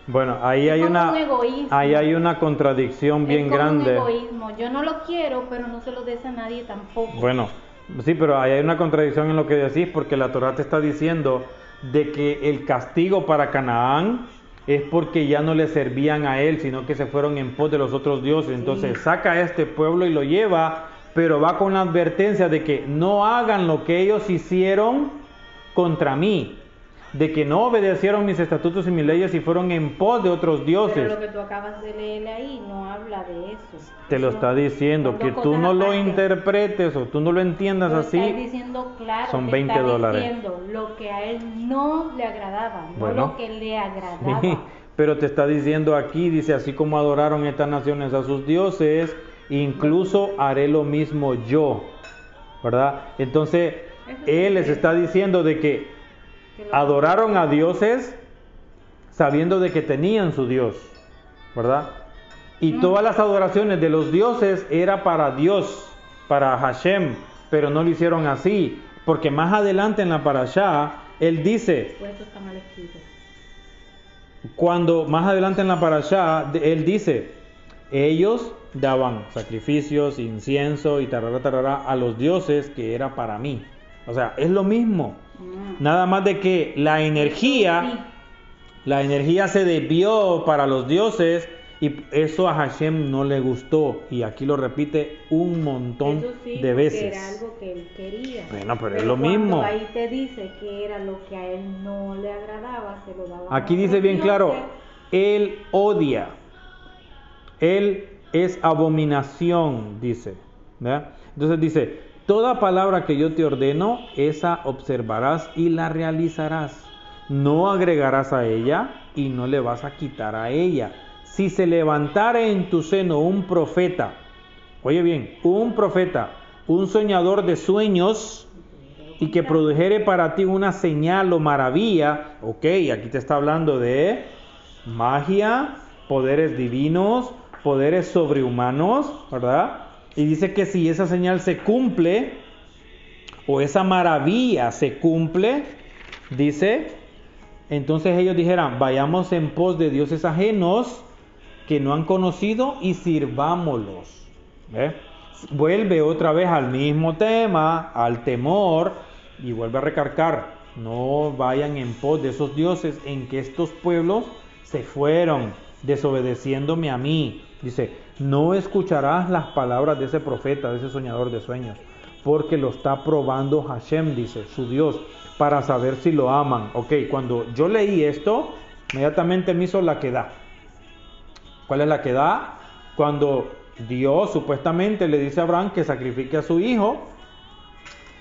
Bueno, ahí Es hay una un ahí hay una contradicción bien como grande. un egoísmo. Yo no lo quiero, pero no se lo des a nadie tampoco. Bueno, sí, pero ahí hay una contradicción en lo que decís porque la Torah te está diciendo de que el castigo para Canaán es porque ya no le servían a él, sino que se fueron en pos de los otros dioses. Entonces saca a este pueblo y lo lleva, pero va con la advertencia de que no hagan lo que ellos hicieron contra mí, de que no obedecieron mis estatutos y mis leyes y fueron en pos de otros Pero dioses. lo que tú acabas de leer ahí no habla de eso. Te lo está diciendo, que tú no lo interpretes o tú no lo entiendas Lo así. está diciendo claro, son te 20 está dólares. diciendo lo que a él no le agradaba, no lo que le agradaba. Sí, pero te está diciendo aquí, dice, así como adoraron estas naciones a sus dioses, incluso haré lo mismo yo, ¿verdad? Entonces, él les está diciendo de que adoraron a dioses sabiendo de que tenían su Dios, ¿verdad? Y Mm. todas las adoraciones de los dioses era para Dios, para Hashem, pero no lo hicieron así, porque más adelante en la parashá, él dice, Pues cuando más adelante en la parashá, él dice, ellos daban sacrificios, incienso y tarara, tarara a los dioses que era para mí. O sea, es lo mismo. Mm. Nada más de que la energía, la energía se desvió para los dioses y eso a Hashem no le gustó. Y aquí lo repite un montón Eso sí, de veces. Era algo que él quería. Bueno, pero es lo mismo. Ahí te dice que era lo que a él no le agradaba, se lo daba. a Aquí dice bien claro, él odia, él es abominación, dice. Entonces dice, toda palabra que yo te ordeno, esa observarás y la realizarás. No agregarás a ella y no le vas a quitar a ella. Si se levantara en tu seno un profeta, oye bien, un profeta, un soñador de sueños, y que produjere para ti una señal o maravilla, ok, aquí te está hablando de magia, poderes divinos, poderes sobrehumanos, ¿verdad? Y dice que si esa señal se cumple, o esa maravilla se cumple, dice, entonces ellos dijeran, vayamos en pos de dioses ajenos que no han conocido y sirvámoslos. ¿Ve? Vuelve otra vez al mismo tema, al temor, y vuelve a recargar, no vayan en pos de esos dioses en que estos pueblos se fueron desobedeciéndome a mí. Dice, no escucharás las palabras de ese profeta, de ese soñador de sueños, porque lo está probando Hashem, dice, su Dios, para saber si lo aman. Ok, cuando yo leí esto, inmediatamente me hizo la que da. ¿Cuál es la que da? Cuando Dios supuestamente le dice a Abraham que sacrifique a su hijo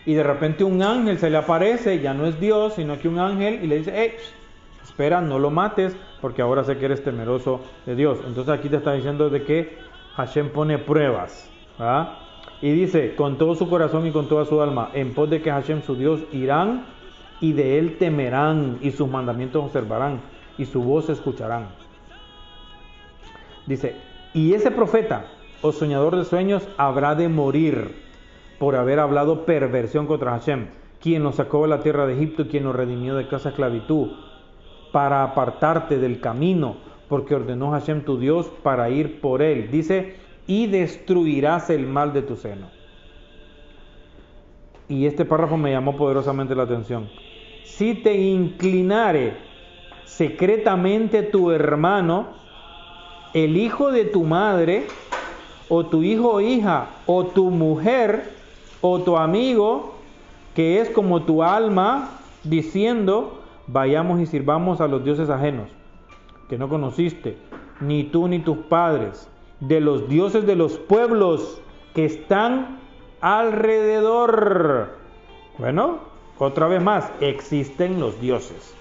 y de repente un ángel se le aparece, ya no es Dios, sino que un ángel y le dice, hey, espera, no lo mates, porque ahora sé que eres temeroso de Dios. Entonces aquí te está diciendo de que Hashem pone pruebas. ¿verdad? Y dice, con todo su corazón y con toda su alma, en pos de que Hashem su Dios irán y de él temerán y sus mandamientos observarán y su voz escucharán. Dice, y ese profeta o soñador de sueños habrá de morir por haber hablado perversión contra Hashem, quien nos sacó de la tierra de Egipto y quien nos redimió de casa esclavitud, para apartarte del camino, porque ordenó Hashem tu Dios para ir por él. Dice, y destruirás el mal de tu seno. Y este párrafo me llamó poderosamente la atención. Si te inclinare secretamente tu hermano, el hijo de tu madre, o tu hijo o hija, o tu mujer, o tu amigo, que es como tu alma, diciendo, vayamos y sirvamos a los dioses ajenos, que no conociste, ni tú ni tus padres, de los dioses de los pueblos que están alrededor. Bueno, otra vez más, existen los dioses.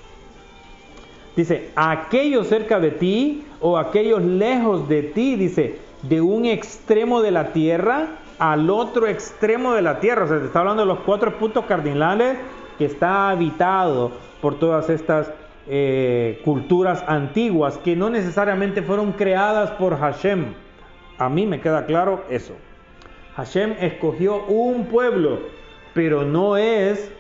Dice, aquellos cerca de ti o aquellos lejos de ti, dice, de un extremo de la tierra al otro extremo de la tierra. O sea, se está hablando de los cuatro puntos cardinales que está habitado por todas estas eh, culturas antiguas que no necesariamente fueron creadas por Hashem. A mí me queda claro eso. Hashem escogió un pueblo, pero no es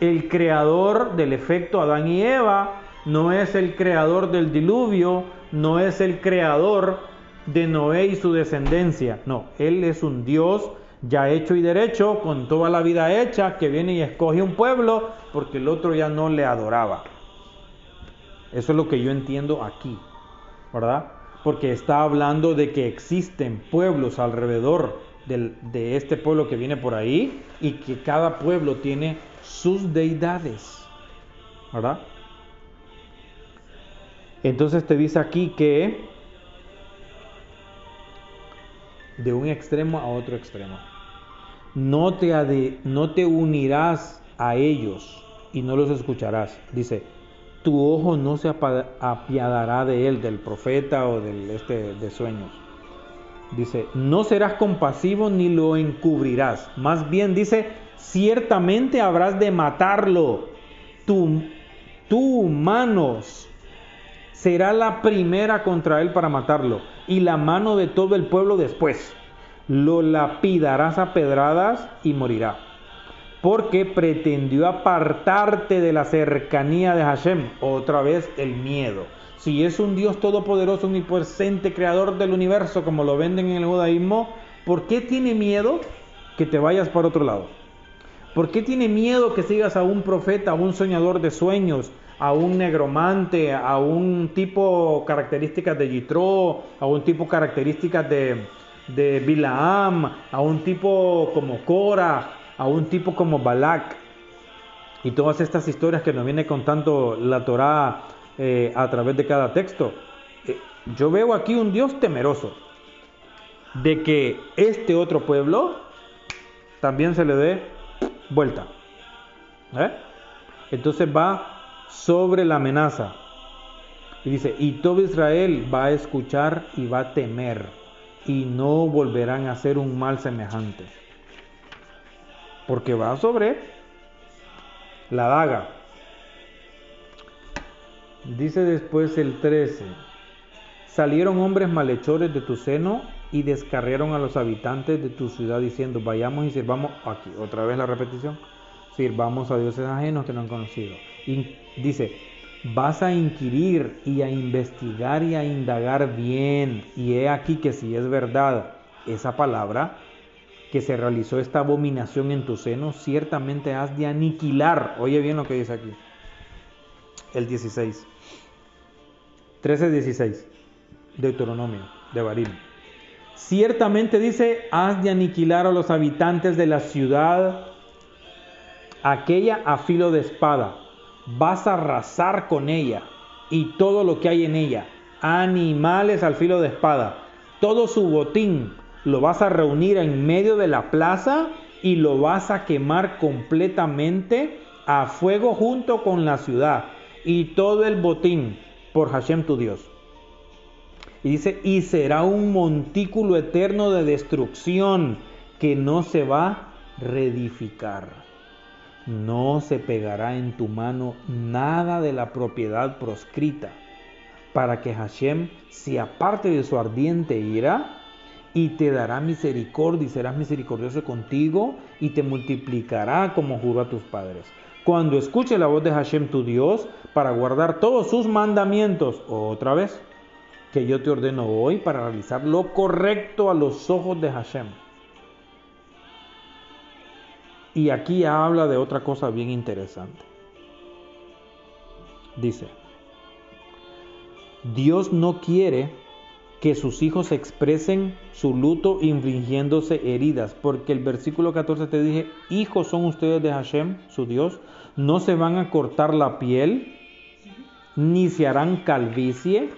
el creador del efecto Adán y Eva, no es el creador del diluvio, no es el creador de Noé y su descendencia. No, Él es un Dios ya hecho y derecho, con toda la vida hecha, que viene y escoge un pueblo porque el otro ya no le adoraba. Eso es lo que yo entiendo aquí, ¿verdad? Porque está hablando de que existen pueblos alrededor del- de este pueblo que viene por ahí y que cada pueblo tiene sus deidades, ¿verdad? Entonces te dice aquí que de un extremo a otro extremo. No te, ade- no te unirás a ellos y no los escucharás. Dice, tu ojo no se apiadará de él, del profeta o del este de sueños. Dice, no serás compasivo ni lo encubrirás. Más bien dice, ciertamente habrás de matarlo. Tu, tu manos será la primera contra él para matarlo, y la mano de todo el pueblo después. Lo lapidarás a pedradas y morirá. Porque pretendió apartarte de la cercanía de Hashem. Otra vez el miedo. Si es un Dios todopoderoso, omnipresente, creador del universo, como lo venden en el judaísmo, ¿por qué tiene miedo que te vayas para otro lado? ¿Por qué tiene miedo que sigas a un profeta, a un soñador de sueños, a un negromante, a un tipo características de Yitro, a un tipo características de, de Bilaam, a un tipo como Cora, a un tipo como Balak? Y todas estas historias que nos viene contando la Torá eh, a través de cada texto. Eh, yo veo aquí un Dios temeroso de que este otro pueblo también se le dé vuelta. ¿eh? Entonces va sobre la amenaza. Y dice, y todo Israel va a escuchar y va a temer, y no volverán a hacer un mal semejante. Porque va sobre la daga. Dice después el 13, salieron hombres malhechores de tu seno y descarrieron a los habitantes de tu ciudad diciendo, vayamos y sirvamos, aquí otra vez la repetición, sirvamos a dioses ajenos que no han conocido. Dice, vas a inquirir y a investigar y a indagar bien. Y he aquí que si es verdad esa palabra, que se realizó esta abominación en tu seno, ciertamente has de aniquilar. Oye bien lo que dice aquí. El 16. 13-16. Deuteronomio de Barim. Ciertamente dice, has de aniquilar a los habitantes de la ciudad, aquella a filo de espada. Vas a arrasar con ella y todo lo que hay en ella. Animales al filo de espada. Todo su botín lo vas a reunir en medio de la plaza y lo vas a quemar completamente a fuego junto con la ciudad y todo el botín por Hashem tu Dios. Y dice, y será un montículo eterno de destrucción que no se va a reedificar. No se pegará en tu mano nada de la propiedad proscrita, para que Hashem se aparte de su ardiente ira y te dará misericordia y serás misericordioso contigo y te multiplicará como juró a tus padres. Cuando escuche la voz de Hashem tu Dios para guardar todos sus mandamientos, otra vez, que yo te ordeno hoy para realizar lo correcto a los ojos de Hashem. Y aquí habla de otra cosa bien interesante. Dice, Dios no quiere que sus hijos expresen su luto infligiéndose heridas, porque el versículo 14 te dije, hijos son ustedes de Hashem, su Dios, no se van a cortar la piel, ni se harán calvicie,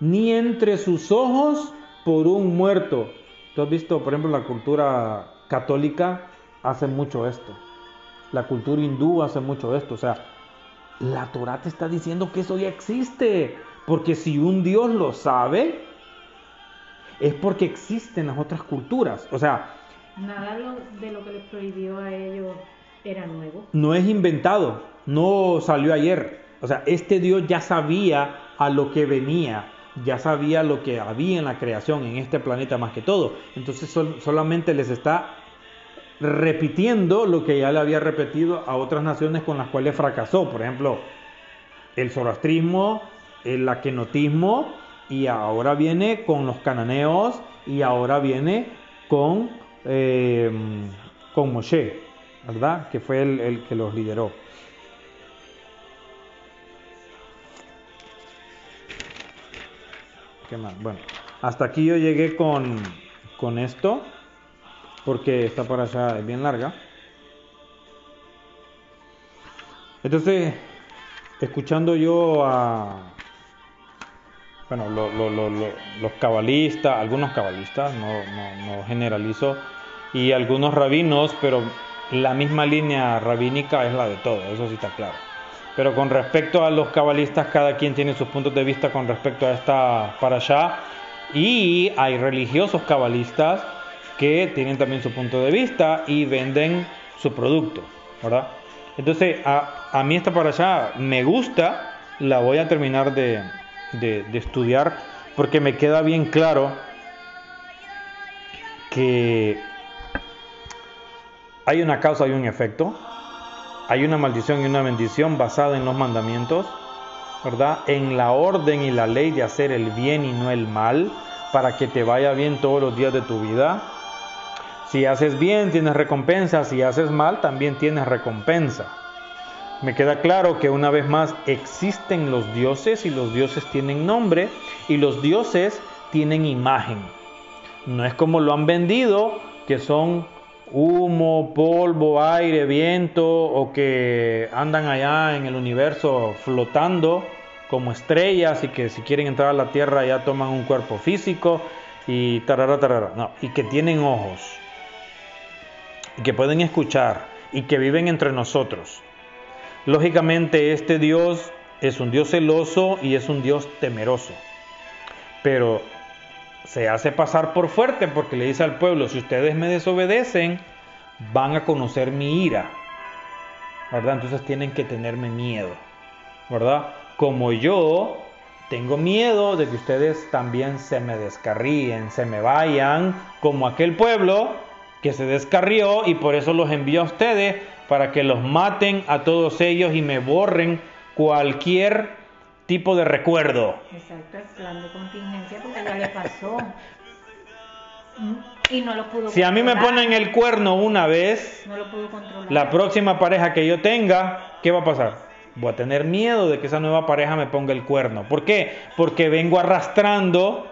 ni entre sus ojos por un muerto. Tú has visto, por ejemplo, la cultura católica hace mucho esto. La cultura hindú hace mucho esto. O sea, la Torah te está diciendo que eso ya existe. Porque si un Dios lo sabe, es porque existen las otras culturas. O sea, nada de lo que les prohibió a ellos era nuevo. No es inventado, no salió ayer. O sea, este Dios ya sabía a lo que venía ya sabía lo que había en la creación, en este planeta más que todo. Entonces solamente les está repitiendo lo que ya le había repetido a otras naciones con las cuales fracasó. Por ejemplo, el zoroastrismo, el aquenotismo, y ahora viene con los cananeos, y ahora viene con, eh, con Moshe, ¿verdad? Que fue el que los lideró. Bueno, hasta aquí yo llegué con, con esto, porque esta para allá es bien larga. Entonces, escuchando yo a, bueno, los cabalistas, algunos cabalistas, no, no, no, generalizo, y algunos rabinos, pero la misma línea rabínica es la de todo, eso sí está claro. Pero con respecto a los cabalistas, cada quien tiene sus puntos de vista con respecto a esta para allá. Y hay religiosos cabalistas que tienen también su punto de vista y venden su producto, ¿verdad? Entonces, a, mí esta para allá me gusta, la voy a terminar de, de estudiar porque me queda bien claro que hay una causa y un efecto hay una maldición y una bendición basada en los mandamientos, ¿verdad? En la orden y la ley de hacer el bien y no el mal, para que te vaya bien todos los días de tu vida. Si haces bien, tienes recompensa. Si haces mal, también tienes recompensa. Me queda claro que una vez más existen los dioses y los dioses tienen nombre y los dioses tienen imagen. No es como lo han vendido, que son humo, polvo, aire, viento o que andan allá en el universo flotando como estrellas y que si quieren entrar a la Tierra ya toman un cuerpo físico y tarara, tarara. No, y que tienen ojos y que pueden escuchar y que viven entre nosotros. Lógicamente este Dios es un Dios celoso y es un Dios temeroso. Pero se hace pasar por fuerte porque le dice al pueblo, si ustedes me desobedecen, van a conocer mi ira. ¿Verdad? Entonces tienen que tenerme miedo. ¿Verdad? Como yo tengo miedo de que ustedes también se me descarríen, se me vayan, como aquel pueblo que se descarrió y por eso los envió a ustedes para que los maten a todos ellos y me borren cualquier tipo de recuerdo. Exacto, el plan de contingencia porque ya le pasó. Y no lo pudo Si a mí me ponen el cuerno una vez, no lo pudo controlar. la próxima pareja que yo tenga, ¿qué va a pasar? Voy a tener miedo de que esa nueva pareja me ponga el cuerno. ¿Por qué? Porque vengo arrastrando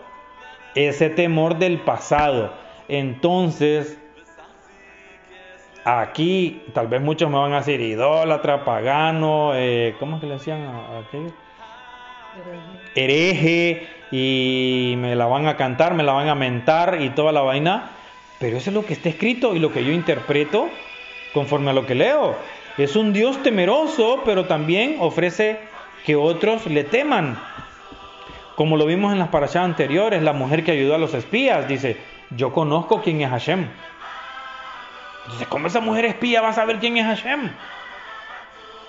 ese temor del pasado. Entonces, aquí tal vez muchos me van a decir idólatra, pagano, eh, ¿cómo es que le decían a, aquello? hereje y me la van a cantar, me la van a mentar y toda la vaina. Pero eso es lo que está escrito y lo que yo interpreto conforme a lo que leo. Es un Dios temeroso, pero también ofrece que otros le teman. Como lo vimos en las parashas anteriores, la mujer que ayudó a los espías dice, yo conozco quién es Hashem. Entonces, ¿cómo esa mujer espía va a saber quién es Hashem?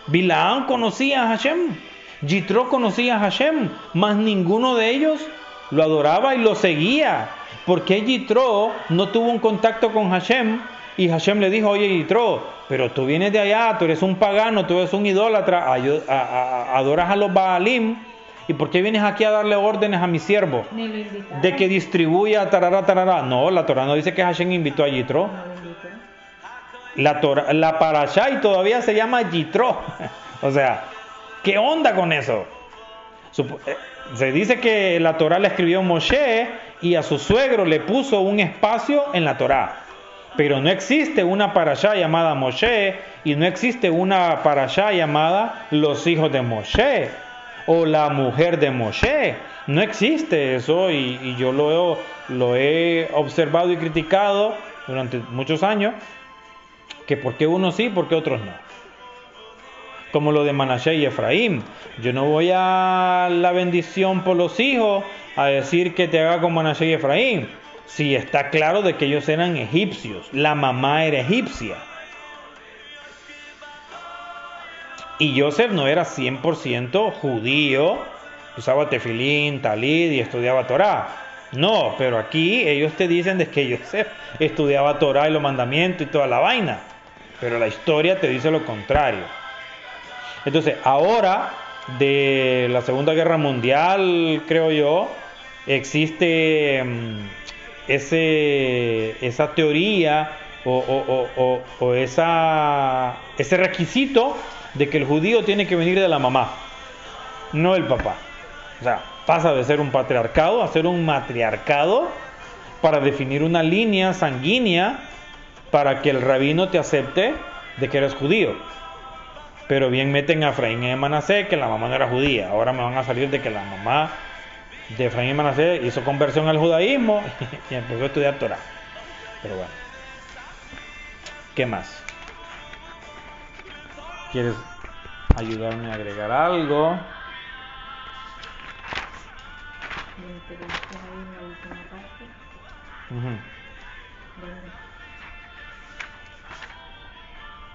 Bilaam conocía a Hashem. Yitro conocía a Hashem, mas ninguno de ellos lo adoraba y lo seguía. ¿Por qué Yitro no tuvo un contacto con Hashem? Y Hashem le dijo, oye Yitro, pero tú vienes de allá, tú eres un pagano, tú eres un idólatra, adoras a los Baalim. ¿Y por qué vienes aquí a darle órdenes a mi siervo? De que distribuya tarara, tarara. No, la Torah no dice que Hashem invitó a Yitro. La, Torah, la parashá y todavía se llama Yitro. o sea, ¿Qué onda con eso? Eh, se dice que la Torah la escribió Moshe y a su suegro le puso un espacio en la Torah. Pero no existe una parashá llamada Moshe y no existe una parashá llamada los hijos de Moshe o la mujer de Moshe. No existe eso y, y yo lo, lo he observado y criticado durante muchos años, que por qué unos sí, por qué otros no como lo de Manashe y Efraín. Yo no voy a la bendición por los hijos a decir que te haga como Manashe y Efraín. Si está claro de que ellos eran egipcios, la mamá era egipcia. Y Joseph no era 100% judío, usaba tefilín, talid y estudiaba Torah. No, pero aquí ellos te dicen de que Joseph estudiaba Torah y los mandamientos y toda la vaina. Pero la historia te dice lo contrario. Entonces, ahora de la Segunda Guerra Mundial, creo yo, existe mm, ese, esa teoría o, esa, ese requisito de que el judío tiene que venir de la mamá, no el papá. O sea, pasa de ser un patriarcado a ser un matriarcado para definir una línea sanguínea para que el rabino te acepte de que eres judío. Pero bien meten a Efraín y Manasé que la mamá no era judía. Ahora me van a salir de que la mamá de Efraín y Manasé hizo conversión al judaísmo y empezó a estudiar Torah. Pero bueno. ¿Qué más? ¿Quieres ayudarme a agregar algo?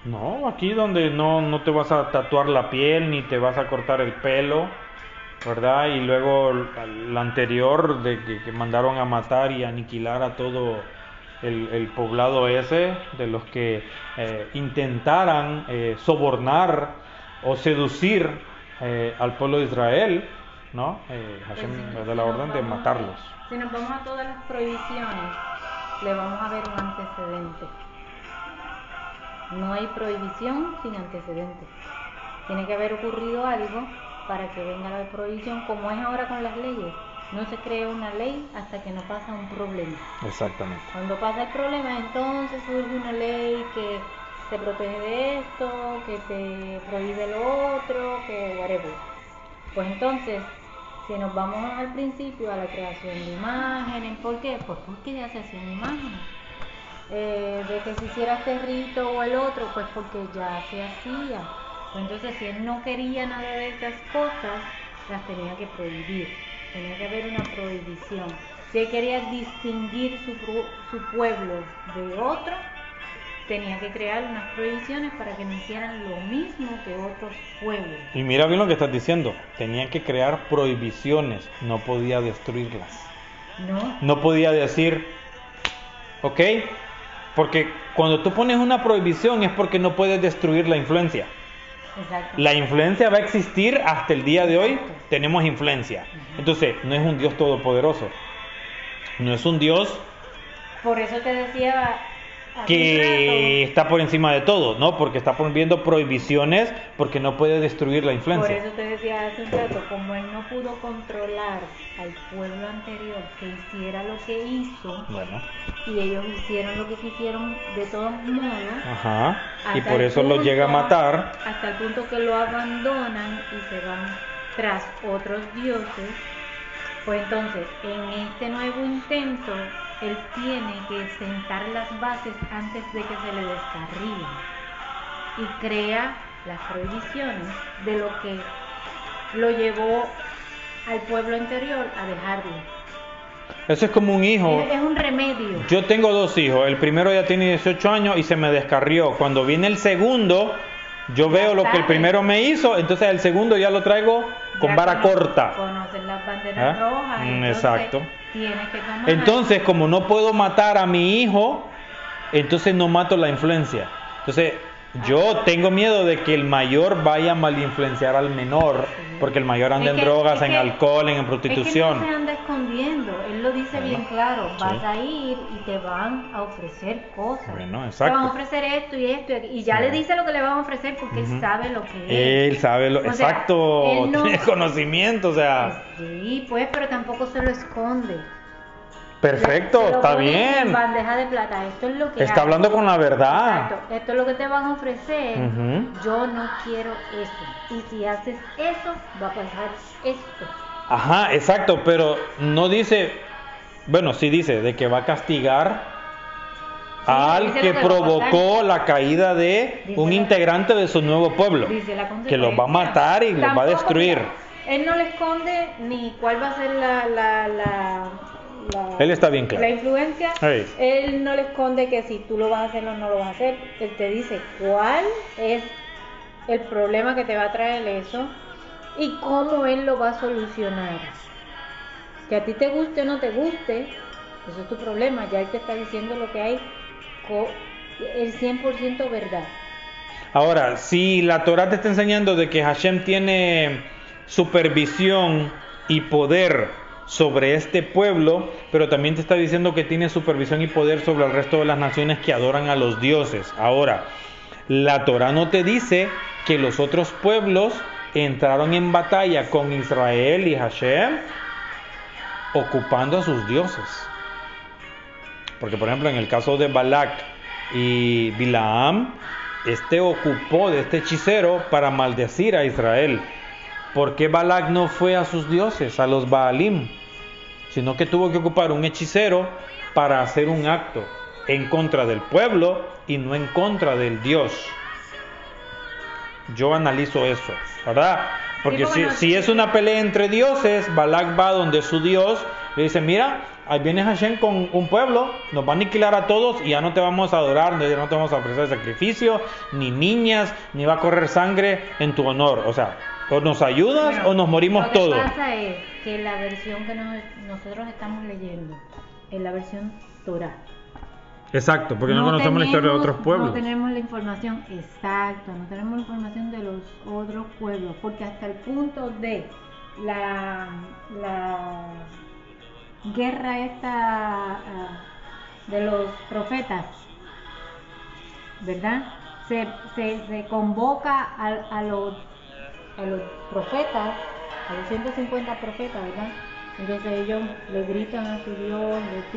No, aquí donde no, no te vas a tatuar la piel ni te vas a cortar el pelo, ¿verdad? Y luego la anterior de que, mandaron a matar y aniquilar a todo el, poblado ese, de los que eh, intentaran eh, sobornar o seducir eh, al pueblo de Israel, ¿no? Hashem pues da la orden de matarlos. Si nos vamos a todas las prohibiciones le vamos a ver un antecedente. No hay prohibición sin antecedente. Tiene que haber ocurrido algo para que venga la prohibición, como es ahora con las leyes. No se crea una ley hasta que no pasa un problema. Exactamente. Cuando pasa el problema, entonces surge una ley que te protege de esto, que te prohíbe lo otro, que whatever. Pues entonces, si nos vamos al principio, a la creación de imágenes, ¿por qué? Pues porque ya se hacían imágenes. Eh, de que se hiciera este rito o el otro, pues porque ya se hacía. Entonces, si él no quería nada de estas cosas, las tenía que prohibir. Tenía que haber una prohibición. Si él quería distinguir su, su pueblo de otro, tenía que crear unas prohibiciones para que no hicieran lo mismo que otros pueblos. Y mira bien lo que estás diciendo, tenía que crear prohibiciones, no podía destruirlas. No. No podía decir, ok, porque cuando tú pones una prohibición es porque no puedes destruir la influencia. Exacto. La influencia va a existir hasta el día de hoy, tenemos influencia. Entonces, no es un Dios todopoderoso, no es un Dios Por eso te decía que está por encima de todo, ¿no? Porque está poniendo prohibiciones porque no puede destruir la Por influencia. eso te decía hace un rato, como él no pudo controlar al pueblo anterior que hiciera lo que hizo, Bueno, y ellos hicieron lo que quisieron de todos modos, ajá. Y por eso lo llega a punto- matar. Hasta el punto que lo abandonan y se van tras otros dioses. Pues entonces, en este nuevo intento, él tiene que sentar las bases antes de que se le descarrilen y crea las prohibiciones de lo que lo llevó al pueblo anterior a dejarlo. Eso es como un hijo. Es, es un remedio. Yo tengo dos hijos. El primero ya tiene 18 años y se me descarrió. Cuando viene el segundo, yo veo lo que el primero me hizo, entonces el segundo ya lo traigo con Ya vara corta. Conocen las banderas ¿Ah? rojas. Mm, entonces exacto. Que. Entonces, como no puedo matar a mi hijo, entonces no mato la influencia. Entonces, yo tengo miedo de que el mayor vaya a malinfluenciar al menor, porque el mayor anda Es en drogas, en que- alcohol, en Es que prostitución. no se anda escondiendo, él lo dice bien claro, sí. vas a ir y te van a ofrecer cosas. Bueno, Te exacto. van a ofrecer esto y esto y ya Sí. le dice lo que le van a ofrecer porque él sabe lo que es. Él sabe lo O sea, exacto, él no- tiene conocimiento, o sea, Sí, pues, pero tampoco se lo esconde. Perfecto, está bien. En bandeja de plata, esto es lo que Está hablando con la verdad. Exacto, esto es lo que te van a ofrecer. Yo no quiero eso. Y si haces eso, va a pasar esto. Ajá, exacto, pero no dice, bueno, sí dice de que va a castigar al que provocó la caída de Dice un integrante de su nuevo pueblo, que los va a matar y los va a destruir. mira, él no le esconde ni cuál va a ser la, la, la, la- Él está bien claro. la influencia. Él no le esconde que si tú lo vas a hacer o no lo vas a hacer. Él te dice cuál es el problema que te va a traer eso y cómo él lo va a solucionar. Que a ti te guste o no te guste, eso es tu problema. Ya él te está diciendo lo que hay, el 100% verdad. Ahora, si la Torah te está enseñando de que Hashem tiene supervisión y poder sobre este pueblo, pero también te está diciendo que tiene supervisión y poder sobre el resto de las naciones que adoran a los dioses. Ahora, la Torah no te dice que los otros pueblos entraron en batalla con Israel y Hashem ocupando a sus dioses. Porque, por ejemplo, en el caso de Balak y Bilaam, este ocupó de este hechicero para maldecir a Israel. ¿Por qué Balak no fue a sus dioses, a los Baalim? Sino que tuvo que ocupar un hechicero para hacer un acto en contra del pueblo y no en contra del Dios. Yo analizo eso, ¿verdad? Porque Sí, si es una pelea entre dioses, Balak va donde su Dios le dice, mira, ahí viene Hashem con un pueblo, nos va a aniquilar a todos y ya no te vamos a adorar, ya no te vamos a ofrecer sacrificio, ni niñas, ni va a correr sangre en tu honor. O sea, o nos ayudas Bueno, o nos morimos lo que todos. pasa es que la versión que nos- nosotros estamos leyendo es la versión Torah. Exacto, porque no, conocemos la historia de tenemos- otros pueblos. No tenemos la información exacta, no tenemos la información de los otros pueblos, porque hasta el punto de la, la guerra esta ah, de los profetas, ¿verdad? Se, se, se convoca a, a los, a los profetas, a los 150 profetas, ¿verdad? Entonces ellos le gritan a su Dios, le